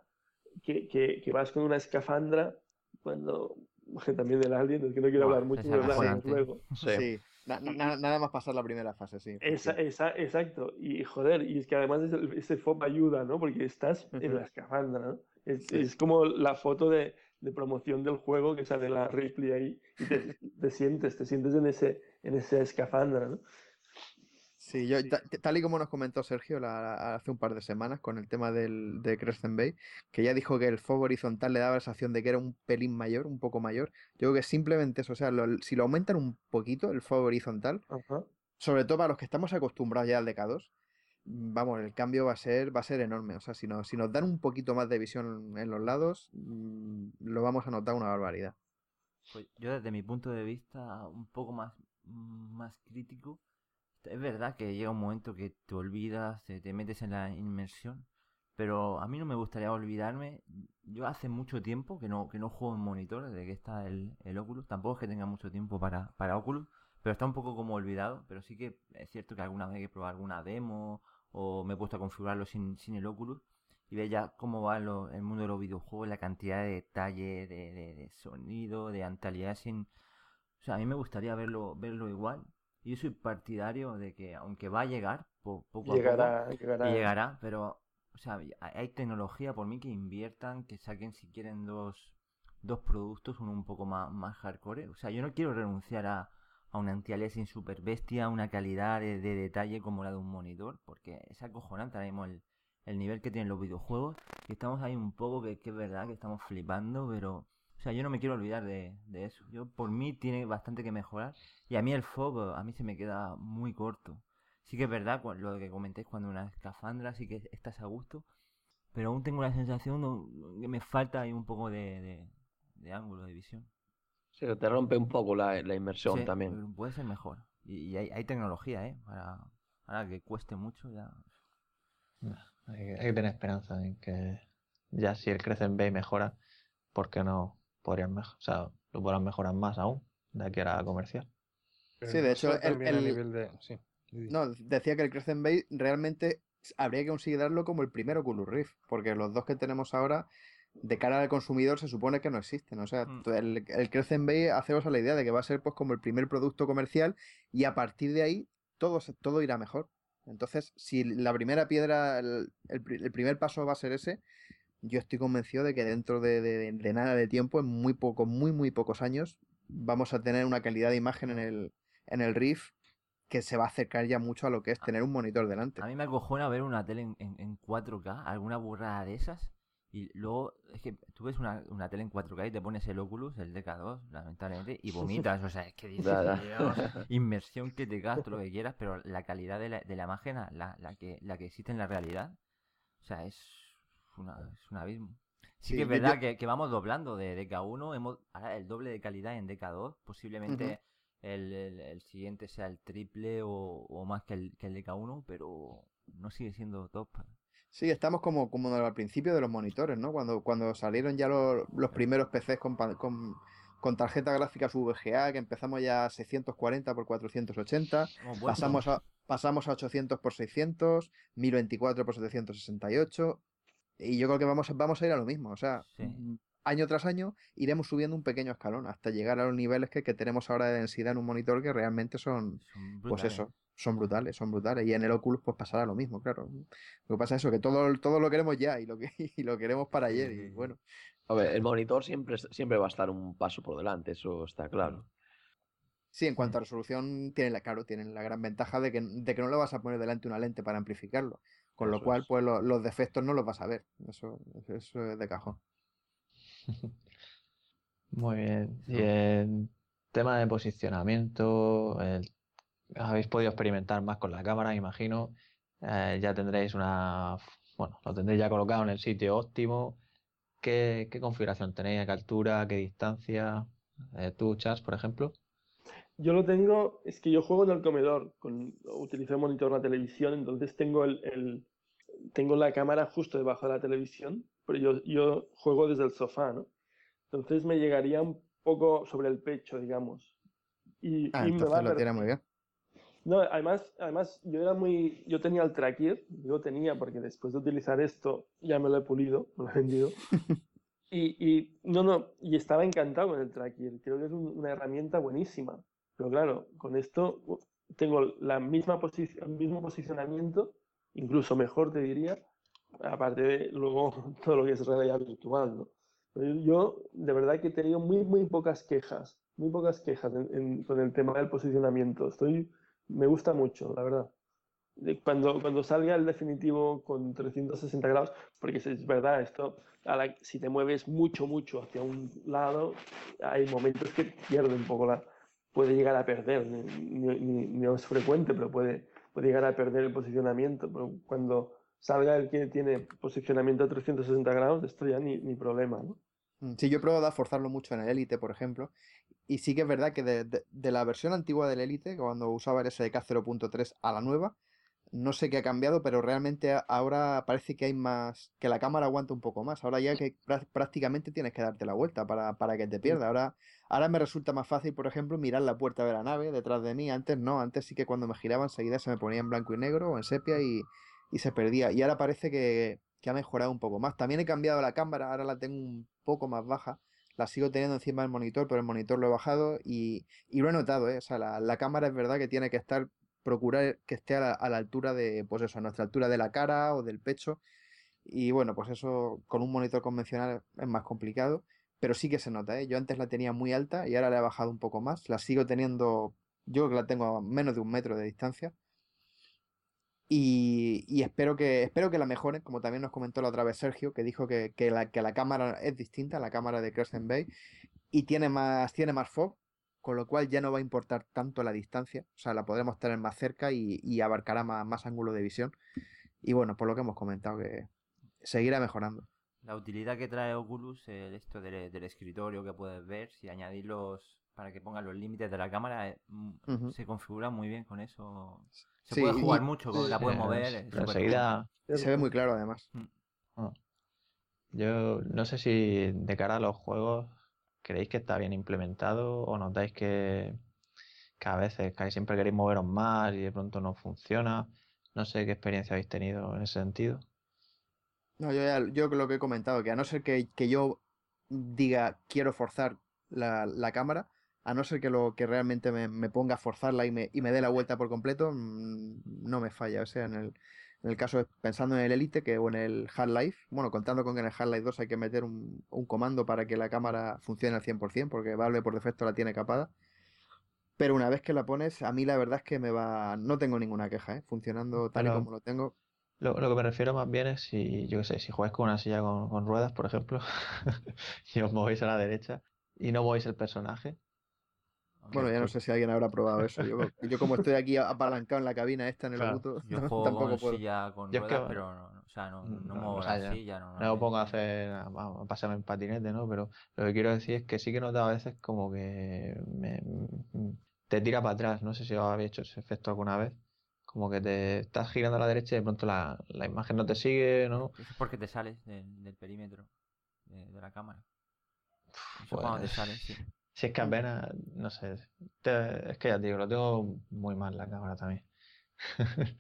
que, que, vas con una escafandra cuando también del alien, es que no quiero hablar mucho, pero luego. Sí. nada más pasar la primera fase, sí. Esa, esa, exacto. Y joder, y es que además ese, FOB ayuda, ¿no? Porque estás en la escafandra, ¿no? Es, es, como la foto de, de, promoción del juego que sale la Ripley ahí y te, te, sientes, te sientes en ese, en esa escafandra, ¿no? Sí, yo, tal y como nos comentó Sergio hace un par de semanas con el tema del, de Crescent Bay, que ya dijo que el fuego horizontal le daba la sensación de que era un pelín mayor, un poco mayor. Yo creo que simplemente eso, o sea, si lo aumentan un poquito el fuego horizontal, sobre todo para los que estamos acostumbrados ya al DK2, vamos, el cambio va a ser, va a ser enorme. O sea, si, si nos dan un poquito más de visión en los lados, mm, lo vamos a notar una barbaridad. Pues yo desde mi punto de vista, un poco más, mm, más crítico, es verdad que llega un momento que te olvidas, te, metes en la inmersión, pero a mí no me gustaría olvidarme. Yo hace mucho tiempo que no, que no juego en monitor, desde que está el, el Oculus. Tampoco es que tenga mucho tiempo para, para Oculus, pero está un poco como olvidado. Pero sí que es cierto que alguna vez he probado alguna demo o me he puesto a configurarlo sin, sin el Oculus y ve ya cómo va el mundo de los videojuegos, la cantidad de detalle, de, de, sonido, de antalidad sin... O sea, a mí me gustaría verlo, verlo igual, yo soy partidario de que, aunque va a llegar, poco llegará, a poco, llegará. llegará, pero, o sea, hay tecnología por mí que inviertan, que saquen si quieren dos, dos productos, uno un poco más, más hardcore. O sea, yo no quiero renunciar a, a una anti-aliasing super bestia, una calidad de, detalle como la de un monitor, porque es acojonante ahora mismo el, el nivel que tienen los videojuegos. Y estamos ahí un poco que, que es verdad que estamos flipando, pero o sea, yo no me quiero olvidar de, eso. Yo, por mí, tiene bastante que mejorar. Y a mí el FOB, a mí se me queda muy corto. Sí que es verdad, lo que comentéis cuando una escafandra, sí que estás a gusto. Pero aún tengo la sensación de que me falta ahí un poco de, ángulo de visión. Sí, te rompe un poco la, inmersión también. Puede ser mejor. Y, hay, tecnología, ¿eh? Para, que cueste mucho ya. Hay, que tener esperanza en que ya si el Crecen B mejora, ¿por qué no podrían o sea, lo podrán mejorar más aún de aquí a la comercial. sí, de hecho, el, No, decía que el Crescent Bay realmente habría que considerarlo como el primero Oculus Rift, porque los dos que tenemos ahora, de cara al consumidor, se supone que no existen. O sea, mm. el, el Crescent Bay hacemos a la idea de que va a ser pues como el primer producto comercial y a partir de ahí todo, todo irá mejor. Entonces, si la primera piedra, el, el primer paso va a ser ese, yo estoy convencido de que dentro de, nada de tiempo, en muy poco, muy, muy pocos años, vamos a tener una calidad de imagen en el, en el Rift que se va a acercar ya mucho a lo que es tener un monitor delante. A mí me acojona ver una tele en, en, 4K, alguna burrada de esas, y luego es que tú ves una, una, tele en 4K y te pones el Oculus, el DK2, lamentablemente, y vomitas. O sea, es que dices, inmersión que te gastes, lo que quieras, pero la calidad de la, de la imagen, la, la, que, la que existe en la realidad, o sea, es es un abismo. Sí, que es verdad que, vamos doblando de DK1, hemos ahora el doble de calidad en DK2, posiblemente el, siguiente sea el triple o, más que el, que el DK1, pero no sigue siendo top. Sí, estamos como, como al principio de los monitores, ¿no? Cuando, cuando salieron ya los, los primeros PCs con, con, con tarjetas gráficas VGA, que empezamos ya a 640 x 480, pasamos a, pasamos a 800 x 600, 1024 x 768, y yo creo que vamos, vamos a ir a lo mismo. O sea, mm, año tras año iremos subiendo un pequeño escalón hasta llegar a los niveles que, tenemos ahora de densidad en un monitor que realmente son, pues eso, son brutales, son brutales. Y en el Oculus pues pasará lo mismo, claro. Lo que pasa es eso, que todo, todo lo queremos ya y lo, que, y lo queremos para ayer. Y bueno. A ver, el monitor siempre, siempre va a estar un paso por delante, eso está claro. Sí, en cuanto a resolución, tienen la, claro, tienen la gran ventaja de que, de que no le vas a poner delante una lente para amplificarlo. Con lo cual, pues los defectos no los vas a ver. Eso, eso es de cajón. Muy bien. Y en tema de posicionamiento, habéis podido experimentar más con la cámara, imagino. Eh, ya tendréis una. Bueno, lo tendréis ya colocado en el sitio óptimo. ¿Qué, configuración tenéis? ¿A qué altura? ¿A qué distancia? Eh, ¿Tú, Chas, por ejemplo? Yo lo tengo, es que yo juego en el comedor, con, utilizo el monitor de la televisión, entonces tengo el, tengo la cámara justo debajo de la televisión, pero yo, yo juego desde el sofá, ¿no? Entonces me llegaría un poco sobre el pecho, digamos. Y, ah, entonces lo tiene muy bien. No, además, además yo era muy, yo tenía el tracker, yo tenía porque después de utilizar esto ya me lo he pulido, me lo he vendido. y, y, no, no, y estaba encantado con el tracker, creo que es una herramienta buenísima. Pero claro, con esto tengo la misma posición, el mismo posicionamiento, incluso mejor te diría, aparte de luego todo lo que es realidad virtual, ¿no? yo de verdad que he tenido muy, muy pocas quejas, muy pocas quejas con el tema del posicionamiento. Estoy me gusta mucho, la verdad. Cuando, cuando salga el definitivo con 360 grados, porque es verdad, esto, si te mueves mucho, mucho hacia un lado, hay momentos que pierde un poco la. Puede llegar a perder, no es frecuente, pero puede, puede llegar a perder el posicionamiento. Pero cuando salga el que tiene posicionamiento a 360 grados, esto ya ni, ni problema, ¿no? Mm, sí, yo he probado a forzarlo mucho en el Elite, por ejemplo, y sí que es verdad que de, la versión antigua del Elite, cuando usaba el SDK 0.3 a la nueva, no sé qué ha cambiado, pero realmente ahora parece que hay más, que la cámara aguanta un poco más. Ahora ya que prácticamente tienes que darte la vuelta para, para que te pierda. Ahora, ahora me resulta más fácil, por ejemplo, mirar la puerta de la nave detrás de mí. Antes no, antes sí que cuando me giraba enseguida se me ponía en blanco y negro o en sepia y, y se perdía. Y ahora parece que, que ha mejorado un poco más. También he cambiado la cámara, ahora la tengo un poco más baja. La sigo teniendo encima del monitor, pero el monitor lo he bajado y, y lo he notado, ¿eh? O sea, la, la, cámara es verdad que tiene que estar, procurar que esté a la, a la, altura de, pues eso, a nuestra altura de la cara o del pecho. Y bueno, pues eso con un monitor convencional es más complicado, pero sí que se nota, ¿eh? Yo antes la tenía muy alta y ahora la he bajado un poco más. La sigo teniendo, yo creo que la tengo a menos de un metro de distancia y, espero, que, espero que la mejoren, como también nos comentó la otra vez Sergio, que dijo que, la, que la cámara es distinta, la cámara de Crescent Bay, y tiene más, tiene más fog, con lo cual ya no va a importar tanto la distancia, o sea, la podremos tener más cerca y, abarcará más, más, ángulo de visión. Y bueno, por lo que hemos comentado, que seguirá mejorando. La utilidad que trae Oculus, esto del, del, escritorio que puedes ver, si añadir los, para que ponga los límites de la cámara, eh, mm, se configura muy bien con eso. Se puede jugar mucho, la puede mover. enseguida se ve muy claro además. Mm. Yo no sé si de cara a los juegos creéis que está bien implementado o notáis que, que a veces casi siempre queréis moveros más y de pronto no funciona. No sé qué experiencia habéis tenido en ese sentido. No, yo, ya, yo lo que he comentado, que a no ser que, que yo diga quiero forzar la, la, cámara, a no ser que lo que realmente me, ponga a forzarla y me, y me dé la vuelta por completo, mm, no me falla. O sea, en el, en el caso, pensando en el Elite que, o en el Half-Life, bueno, contando con que en el Half-Life 2 hay que meter un, un, comando para que la cámara funcione al 100%, porque Valve por defecto la tiene capada. Pero una vez que la pones, a mí la verdad es que me va. No tengo ninguna queja, ¿eh? funcionando tal y como lo tengo. Lo, lo, que me refiero más bien es si, yo qué sé, si jugáis con una silla con, con ruedas, por ejemplo, y os movéis a la derecha y no movéis el personaje, bueno, ya no sé si alguien habrá probado eso. Yo, yo como estoy aquí apalancado en la cabina esta en el auto, yo juego tampoco puedo. Silla con ruedas, pero no, o sea, no, no, muevo la silla. No, no, pongo a hacer, a, pasarme en patinete, ¿no? Pero lo que quiero decir es que sí que he notado a veces como que me, te tira para atrás. No sé si os habéis hecho ese efecto alguna vez. Como que te estás girando a la derecha y de pronto la, la imagen no te sigue, ¿no? Eso es porque te sales del, del perímetro de, de, la cámara. Eso pues... cuando te sales, sí. Si es que apenas, no sé, es que ya te digo, lo tengo muy mal la cámara también.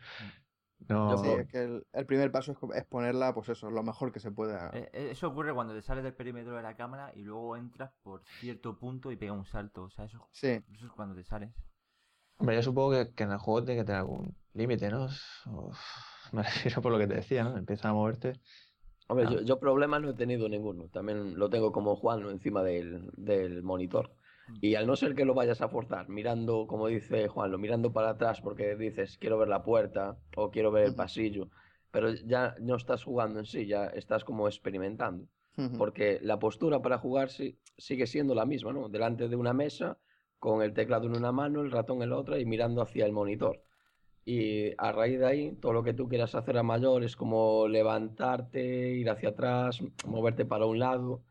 no. Sí, es que el, primer paso es, ponerla, pues eso, lo mejor que se pueda. Eh, eh, eso ocurre cuando te sales del perímetro de la cámara y luego entras por cierto punto y pega un salto. O sea, eso, eso es cuando te sales. Hombre, yo supongo que, que en el juego tiene que tener algún límite, ¿no? me refiero por lo que te decía, ¿no? Empieza a moverte. Hombre, yo, yo, problemas no he tenido ninguno. También lo tengo como Juan encima del, del, monitor. Mm. Y al no ser que lo vayas a forzar, mirando, como dice Juan, lo mirando para atrás porque dices quiero ver la puerta o quiero ver el pasillo, pero ya no estás jugando en sí, ya estás como experimentando. Porque la postura para jugar sí, sigue siendo la misma, ¿no? Delante de una mesa, con el teclado en una mano, el ratón en la otra y mirando hacia el monitor. Y a raíz de ahí, todo lo que tú quieras hacer a mayor es como levantarte, ir hacia atrás, moverte para un lado.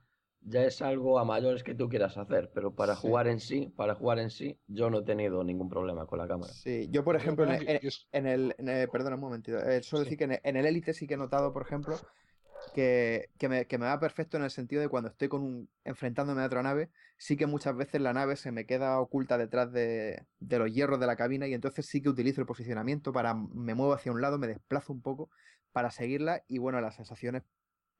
Ya es algo a mayores que tú quieras hacer, pero para jugar en sí, para jugar en sí, yo no he tenido ningún problema con la cámara. Sí, yo por ejemplo, en, el, en el, perdona un momentito, eh, solo decir que en el, Elite sí que he notado, por ejemplo, que, me, va perfecto en el sentido de cuando estoy con un, enfrentándome a otra nave, sí que muchas veces la nave se me queda oculta detrás de, los hierros de la cabina y entonces sí que utilizo el posicionamiento para me muevo hacia un lado, me desplazo un poco para seguirla y bueno, la sensación es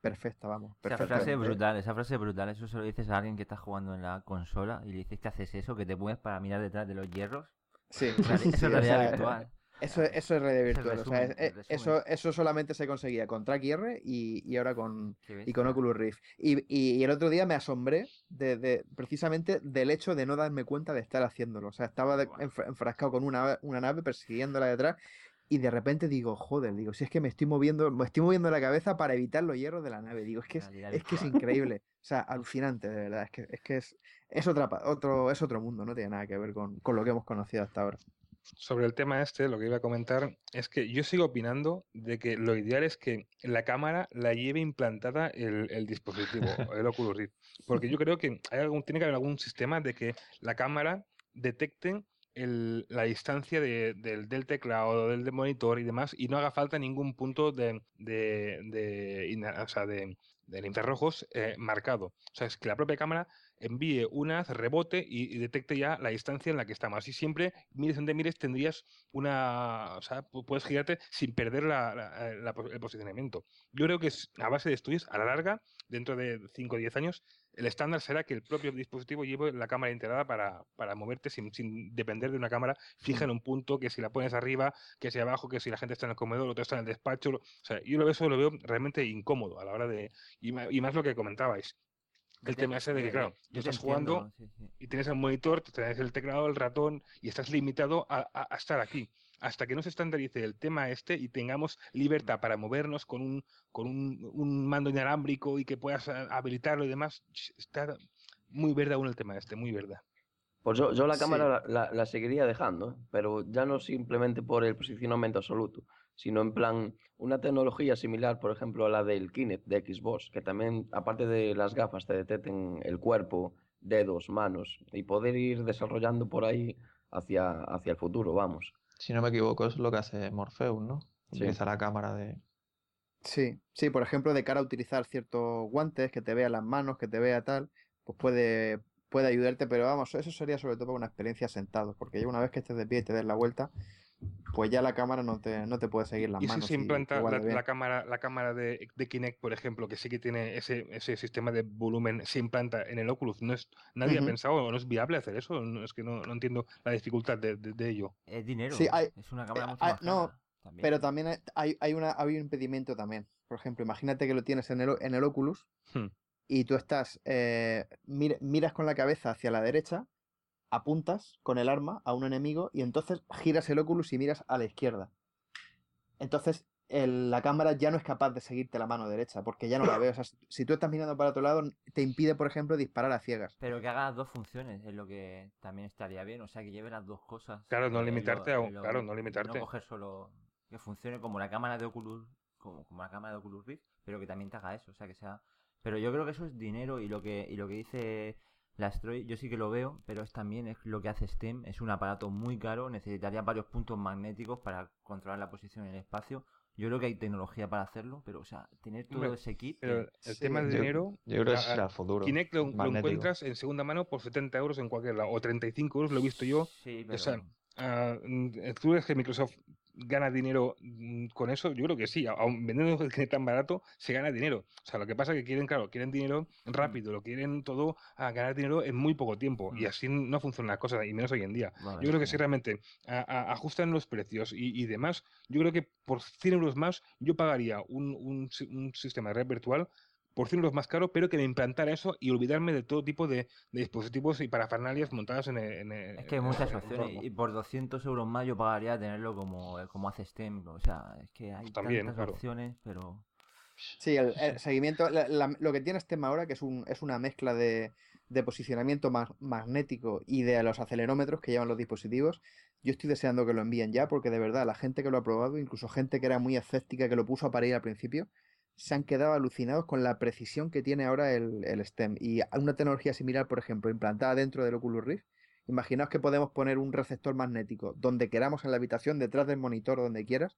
perfecta, vamos. Esa frase es brutal, esa frase es brutal. Eso se lo dices a alguien que está jugando en la consola y le dices que haces eso, que te mueves para mirar detrás de los hierros. Sí, eso es realidad virtual. Eso, eso es red virtual. o sea, eso, eso solamente se conseguía con Track R y, y ahora con, y con Oculus Rift. Y, y, el otro día me asombré de, precisamente del hecho de no darme cuenta de estar haciéndolo. O sea, estaba enfrascado con una, una nave persiguiéndola detrás y de repente digo, joder, digo, si es que me estoy moviendo, me estoy moviendo la cabeza para evitar los hierros de la nave. Digo, es que es, es que es increíble. O sea, alucinante, de verdad. Es que es, que es, es, otra, otro, es otro mundo, no tiene nada que ver con, con lo que hemos conocido hasta ahora sobre el tema este, lo que iba a comentar es que yo sigo opinando de que lo ideal es que la cámara la lleve implantada el, dispositivo, el Oculus Rift. Porque yo creo que hay algún, tiene que haber algún sistema de que la cámara detecte la distancia del, teclado o del monitor y demás y no haga falta ningún punto de, de, o sea, de, infrarrojos eh, marcado. O sea, es que la propia cámara envíe una rebote y, detecte ya la distancia en la que estamos. Así siempre, mires donde mires, tendrías una. O sea, puedes girarte sin perder eh, el posicionamiento. Yo creo que es, a base de estudios, a la larga, dentro de 5 o 10 años, el estándar será que el propio dispositivo lleve la cámara integrada para, para moverte sin, sin, depender de una cámara fija en un punto, que si la pones arriba, que si abajo, que si la gente está en el comedor, otro está en el despacho. O sea, yo lo, eso lo veo realmente incómodo a la hora de. Y, y más lo que comentabais el tema ese de que, claro, tú estás jugando y tienes el monitor, tienes el teclado, el ratón y estás limitado a, estar aquí. Hasta que no se estandarice el tema este y tengamos libertad para movernos con un, con un, mando inalámbrico y que puedas eh, habilitarlo y demás, está muy verde aún el tema este, muy verde. Pues yo, yo la cámara la, la, seguiría dejando, ¿eh? pero ya no simplemente por el posicionamiento absoluto, sino en plan una tecnología similar, por ejemplo, a la del Kinect de Xbox, que también, aparte de las gafas, te detecten el cuerpo, dedos, manos, y poder ir desarrollando por ahí hacia, hacia el futuro, vamos. Si no me equivoco, es lo que hace Morpheus, ¿no? Utiliza la cámara de... Sí, sí, por ejemplo, de cara a utilizar ciertos guantes, que te vea las manos, que te vea tal, pues puede, puede ayudarte, pero vamos, eso sería sobre todo para una experiencia sentado, porque ya una vez que estés de pie y te des la vuelta, pues ya la cámara no te, no te puede seguir las ¿Y manos. ¿Y si se implanta la, cámara, la cámara de, de, Kinect, por ejemplo, que sí que tiene ese, ese sistema de volumen, se implanta en el Oculus? ¿No es, ¿Nadie ha pensado o no es viable hacer eso? No, es que no, no entiendo la dificultad de, de, ello. Es dinero, sí, hay, es una cámara mucho más No, pero también hay, hay, una, hay un impedimento también. Por ejemplo, imagínate que lo tienes en el, en el Oculus hmm y tú estás, eh, miras con la cabeza hacia la derecha, apuntas con el arma a un enemigo y entonces giras el Oculus y miras a la izquierda. Entonces la cámara ya no es capaz de seguirte la mano derecha porque ya no la veo. si tú estás mirando para otro lado, te impide, por ejemplo, disparar a ciegas. Pero que hagas dos funciones es lo que también estaría bien. O sea, que lleve las dos cosas. Claro, no limitarte. a, claro, no limitarte. No coger solo que funcione como la cámara de Oculus, como, como la cámara de Oculus Rift, pero que también te haga eso. O sea, que sea pero yo creo que eso es dinero y lo que, y lo que dice Lastroy, yo sí que lo veo, pero es también es lo que hace STEM. Es un aparato muy caro, necesitaría varios puntos magnéticos para controlar la posición en el espacio. Yo creo que hay tecnología para hacerlo, pero, o sea, tener todo ese kit. Pero el tema del dinero. Yo, creo que es el futuro. Kinect lo, encuentras en segunda mano por 70 euros en cualquier lado, o 35 euros, lo he visto yo. Sí, pero. Uh, ¿Tú crees que Microsoft gana dinero mm, con eso? Yo creo que sí, aun vendiendo tan barato, se gana dinero. O sea, lo que pasa es que quieren, claro, quieren dinero rápido, lo quieren todo a ganar dinero en muy poco tiempo. Y mm. así no funcionan las cosas, y menos hoy en día. yo creo que si realmente ajustan los precios y, demás, yo creo que por 100 euros más yo pagaría un, un, un sistema de red virtual por 100 euros más caro, pero que me implantara eso y olvidarme de todo tipo de, dispositivos y parafernalias montadas en el, Es que hay muchas opciones y por 200 euros más yo pagaría tenerlo como, como hace STEM. O sea, es que hay tantas opciones, pero... Sí, el, seguimiento, lo que tiene STEM ahora, que es, un, es una mezcla de, de posicionamiento magnético y de los acelerómetros que llevan los dispositivos, yo estoy deseando que lo envíen ya, porque de verdad la gente que lo ha probado, incluso gente que era muy escéptica, que lo puso a parir al principio, se han quedado alucinados con la precisión que tiene ahora el, STEM. Y una tecnología similar, por ejemplo, implantada dentro del Oculus Rift, imaginaos que podemos poner un receptor magnético donde queramos en la habitación, detrás del monitor, donde quieras,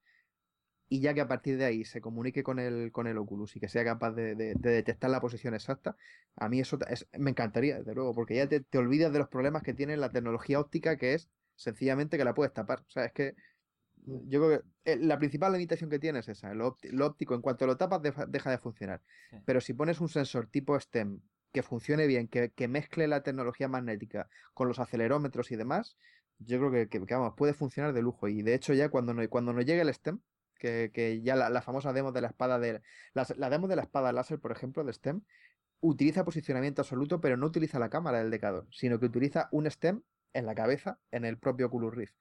y ya que a partir de ahí se comunique con el, con el Oculus y que sea capaz de, detectar la posición exacta, a mí eso me encantaría, desde luego, porque ya te, te, olvidas de los problemas que tiene la tecnología óptica, que es sencillamente que la puedes tapar. O sea, es que yo creo que eh, la principal limitación que tiene es esa, lo, óptico, en cuanto lo tapas deja de funcionar. Pero si pones un sensor tipo STEM que funcione bien, que, mezcle la tecnología magnética con los acelerómetros y demás, yo creo que, vamos, puede funcionar de lujo. Y de hecho ya cuando, no, cuando nos llegue el STEM, que, ya la, famosa demo de la espada de la, la demo de la espada láser, por ejemplo, de STEM, utiliza posicionamiento absoluto, pero no utiliza la cámara del decador, sino que utiliza un STEM en la cabeza, en el propio Oculus Rift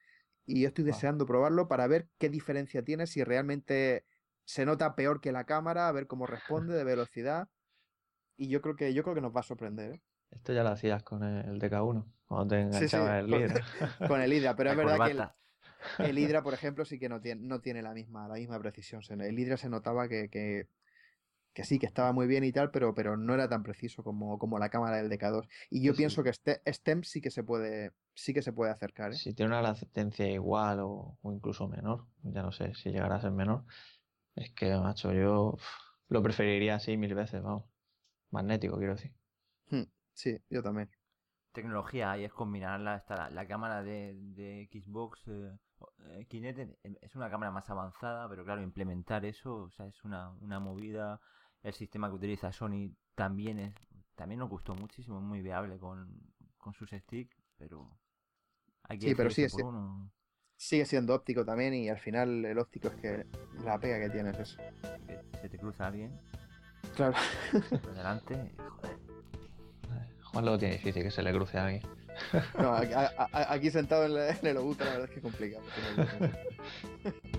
y yo estoy deseando probarlo para ver qué diferencia tiene, si realmente se nota peor que la cámara, a ver cómo responde de velocidad. Y yo creo que yo creo que nos va a sorprender. ¿eh? Esto ya lo hacías con el DK1, cuando te enganchabas el Hydra. Con, el Hydra, pero es verdad que el, Hydra, por ejemplo, sí que no tiene, no tiene la misma, la misma precisión. El Hydra se notaba que, que, que sí, que estaba muy bien y tal, pero, pero no era tan preciso como, como la cámara del DK2. Y yo pienso que este, STEM sí que se puede, sí que se puede acercar. ¿eh? Si tiene una latencia igual o, incluso menor, ya no sé si llegará a ser menor, es que, macho, yo lo preferiría así mil veces, vamos. Magnético, quiero decir. Hmm, sí, yo también. Tecnología, ahí es combinarla, está la, cámara de, de Xbox eh, eh, Kinect es una cámara más avanzada, pero claro, implementar eso, o sea, es una, una movida el sistema que utiliza Sony también es también nos gustó muchísimo, es muy viable con, sus sticks, pero hay que sí, pero sigue, sigue siendo óptico también y al final el óptico es que la pega que tienes eso. se te cruza alguien. Claro. Por delante, joder. Juan lo tiene difícil que se le cruce a alguien. No, aquí, sentado en, el Obuta la verdad es que es complicado.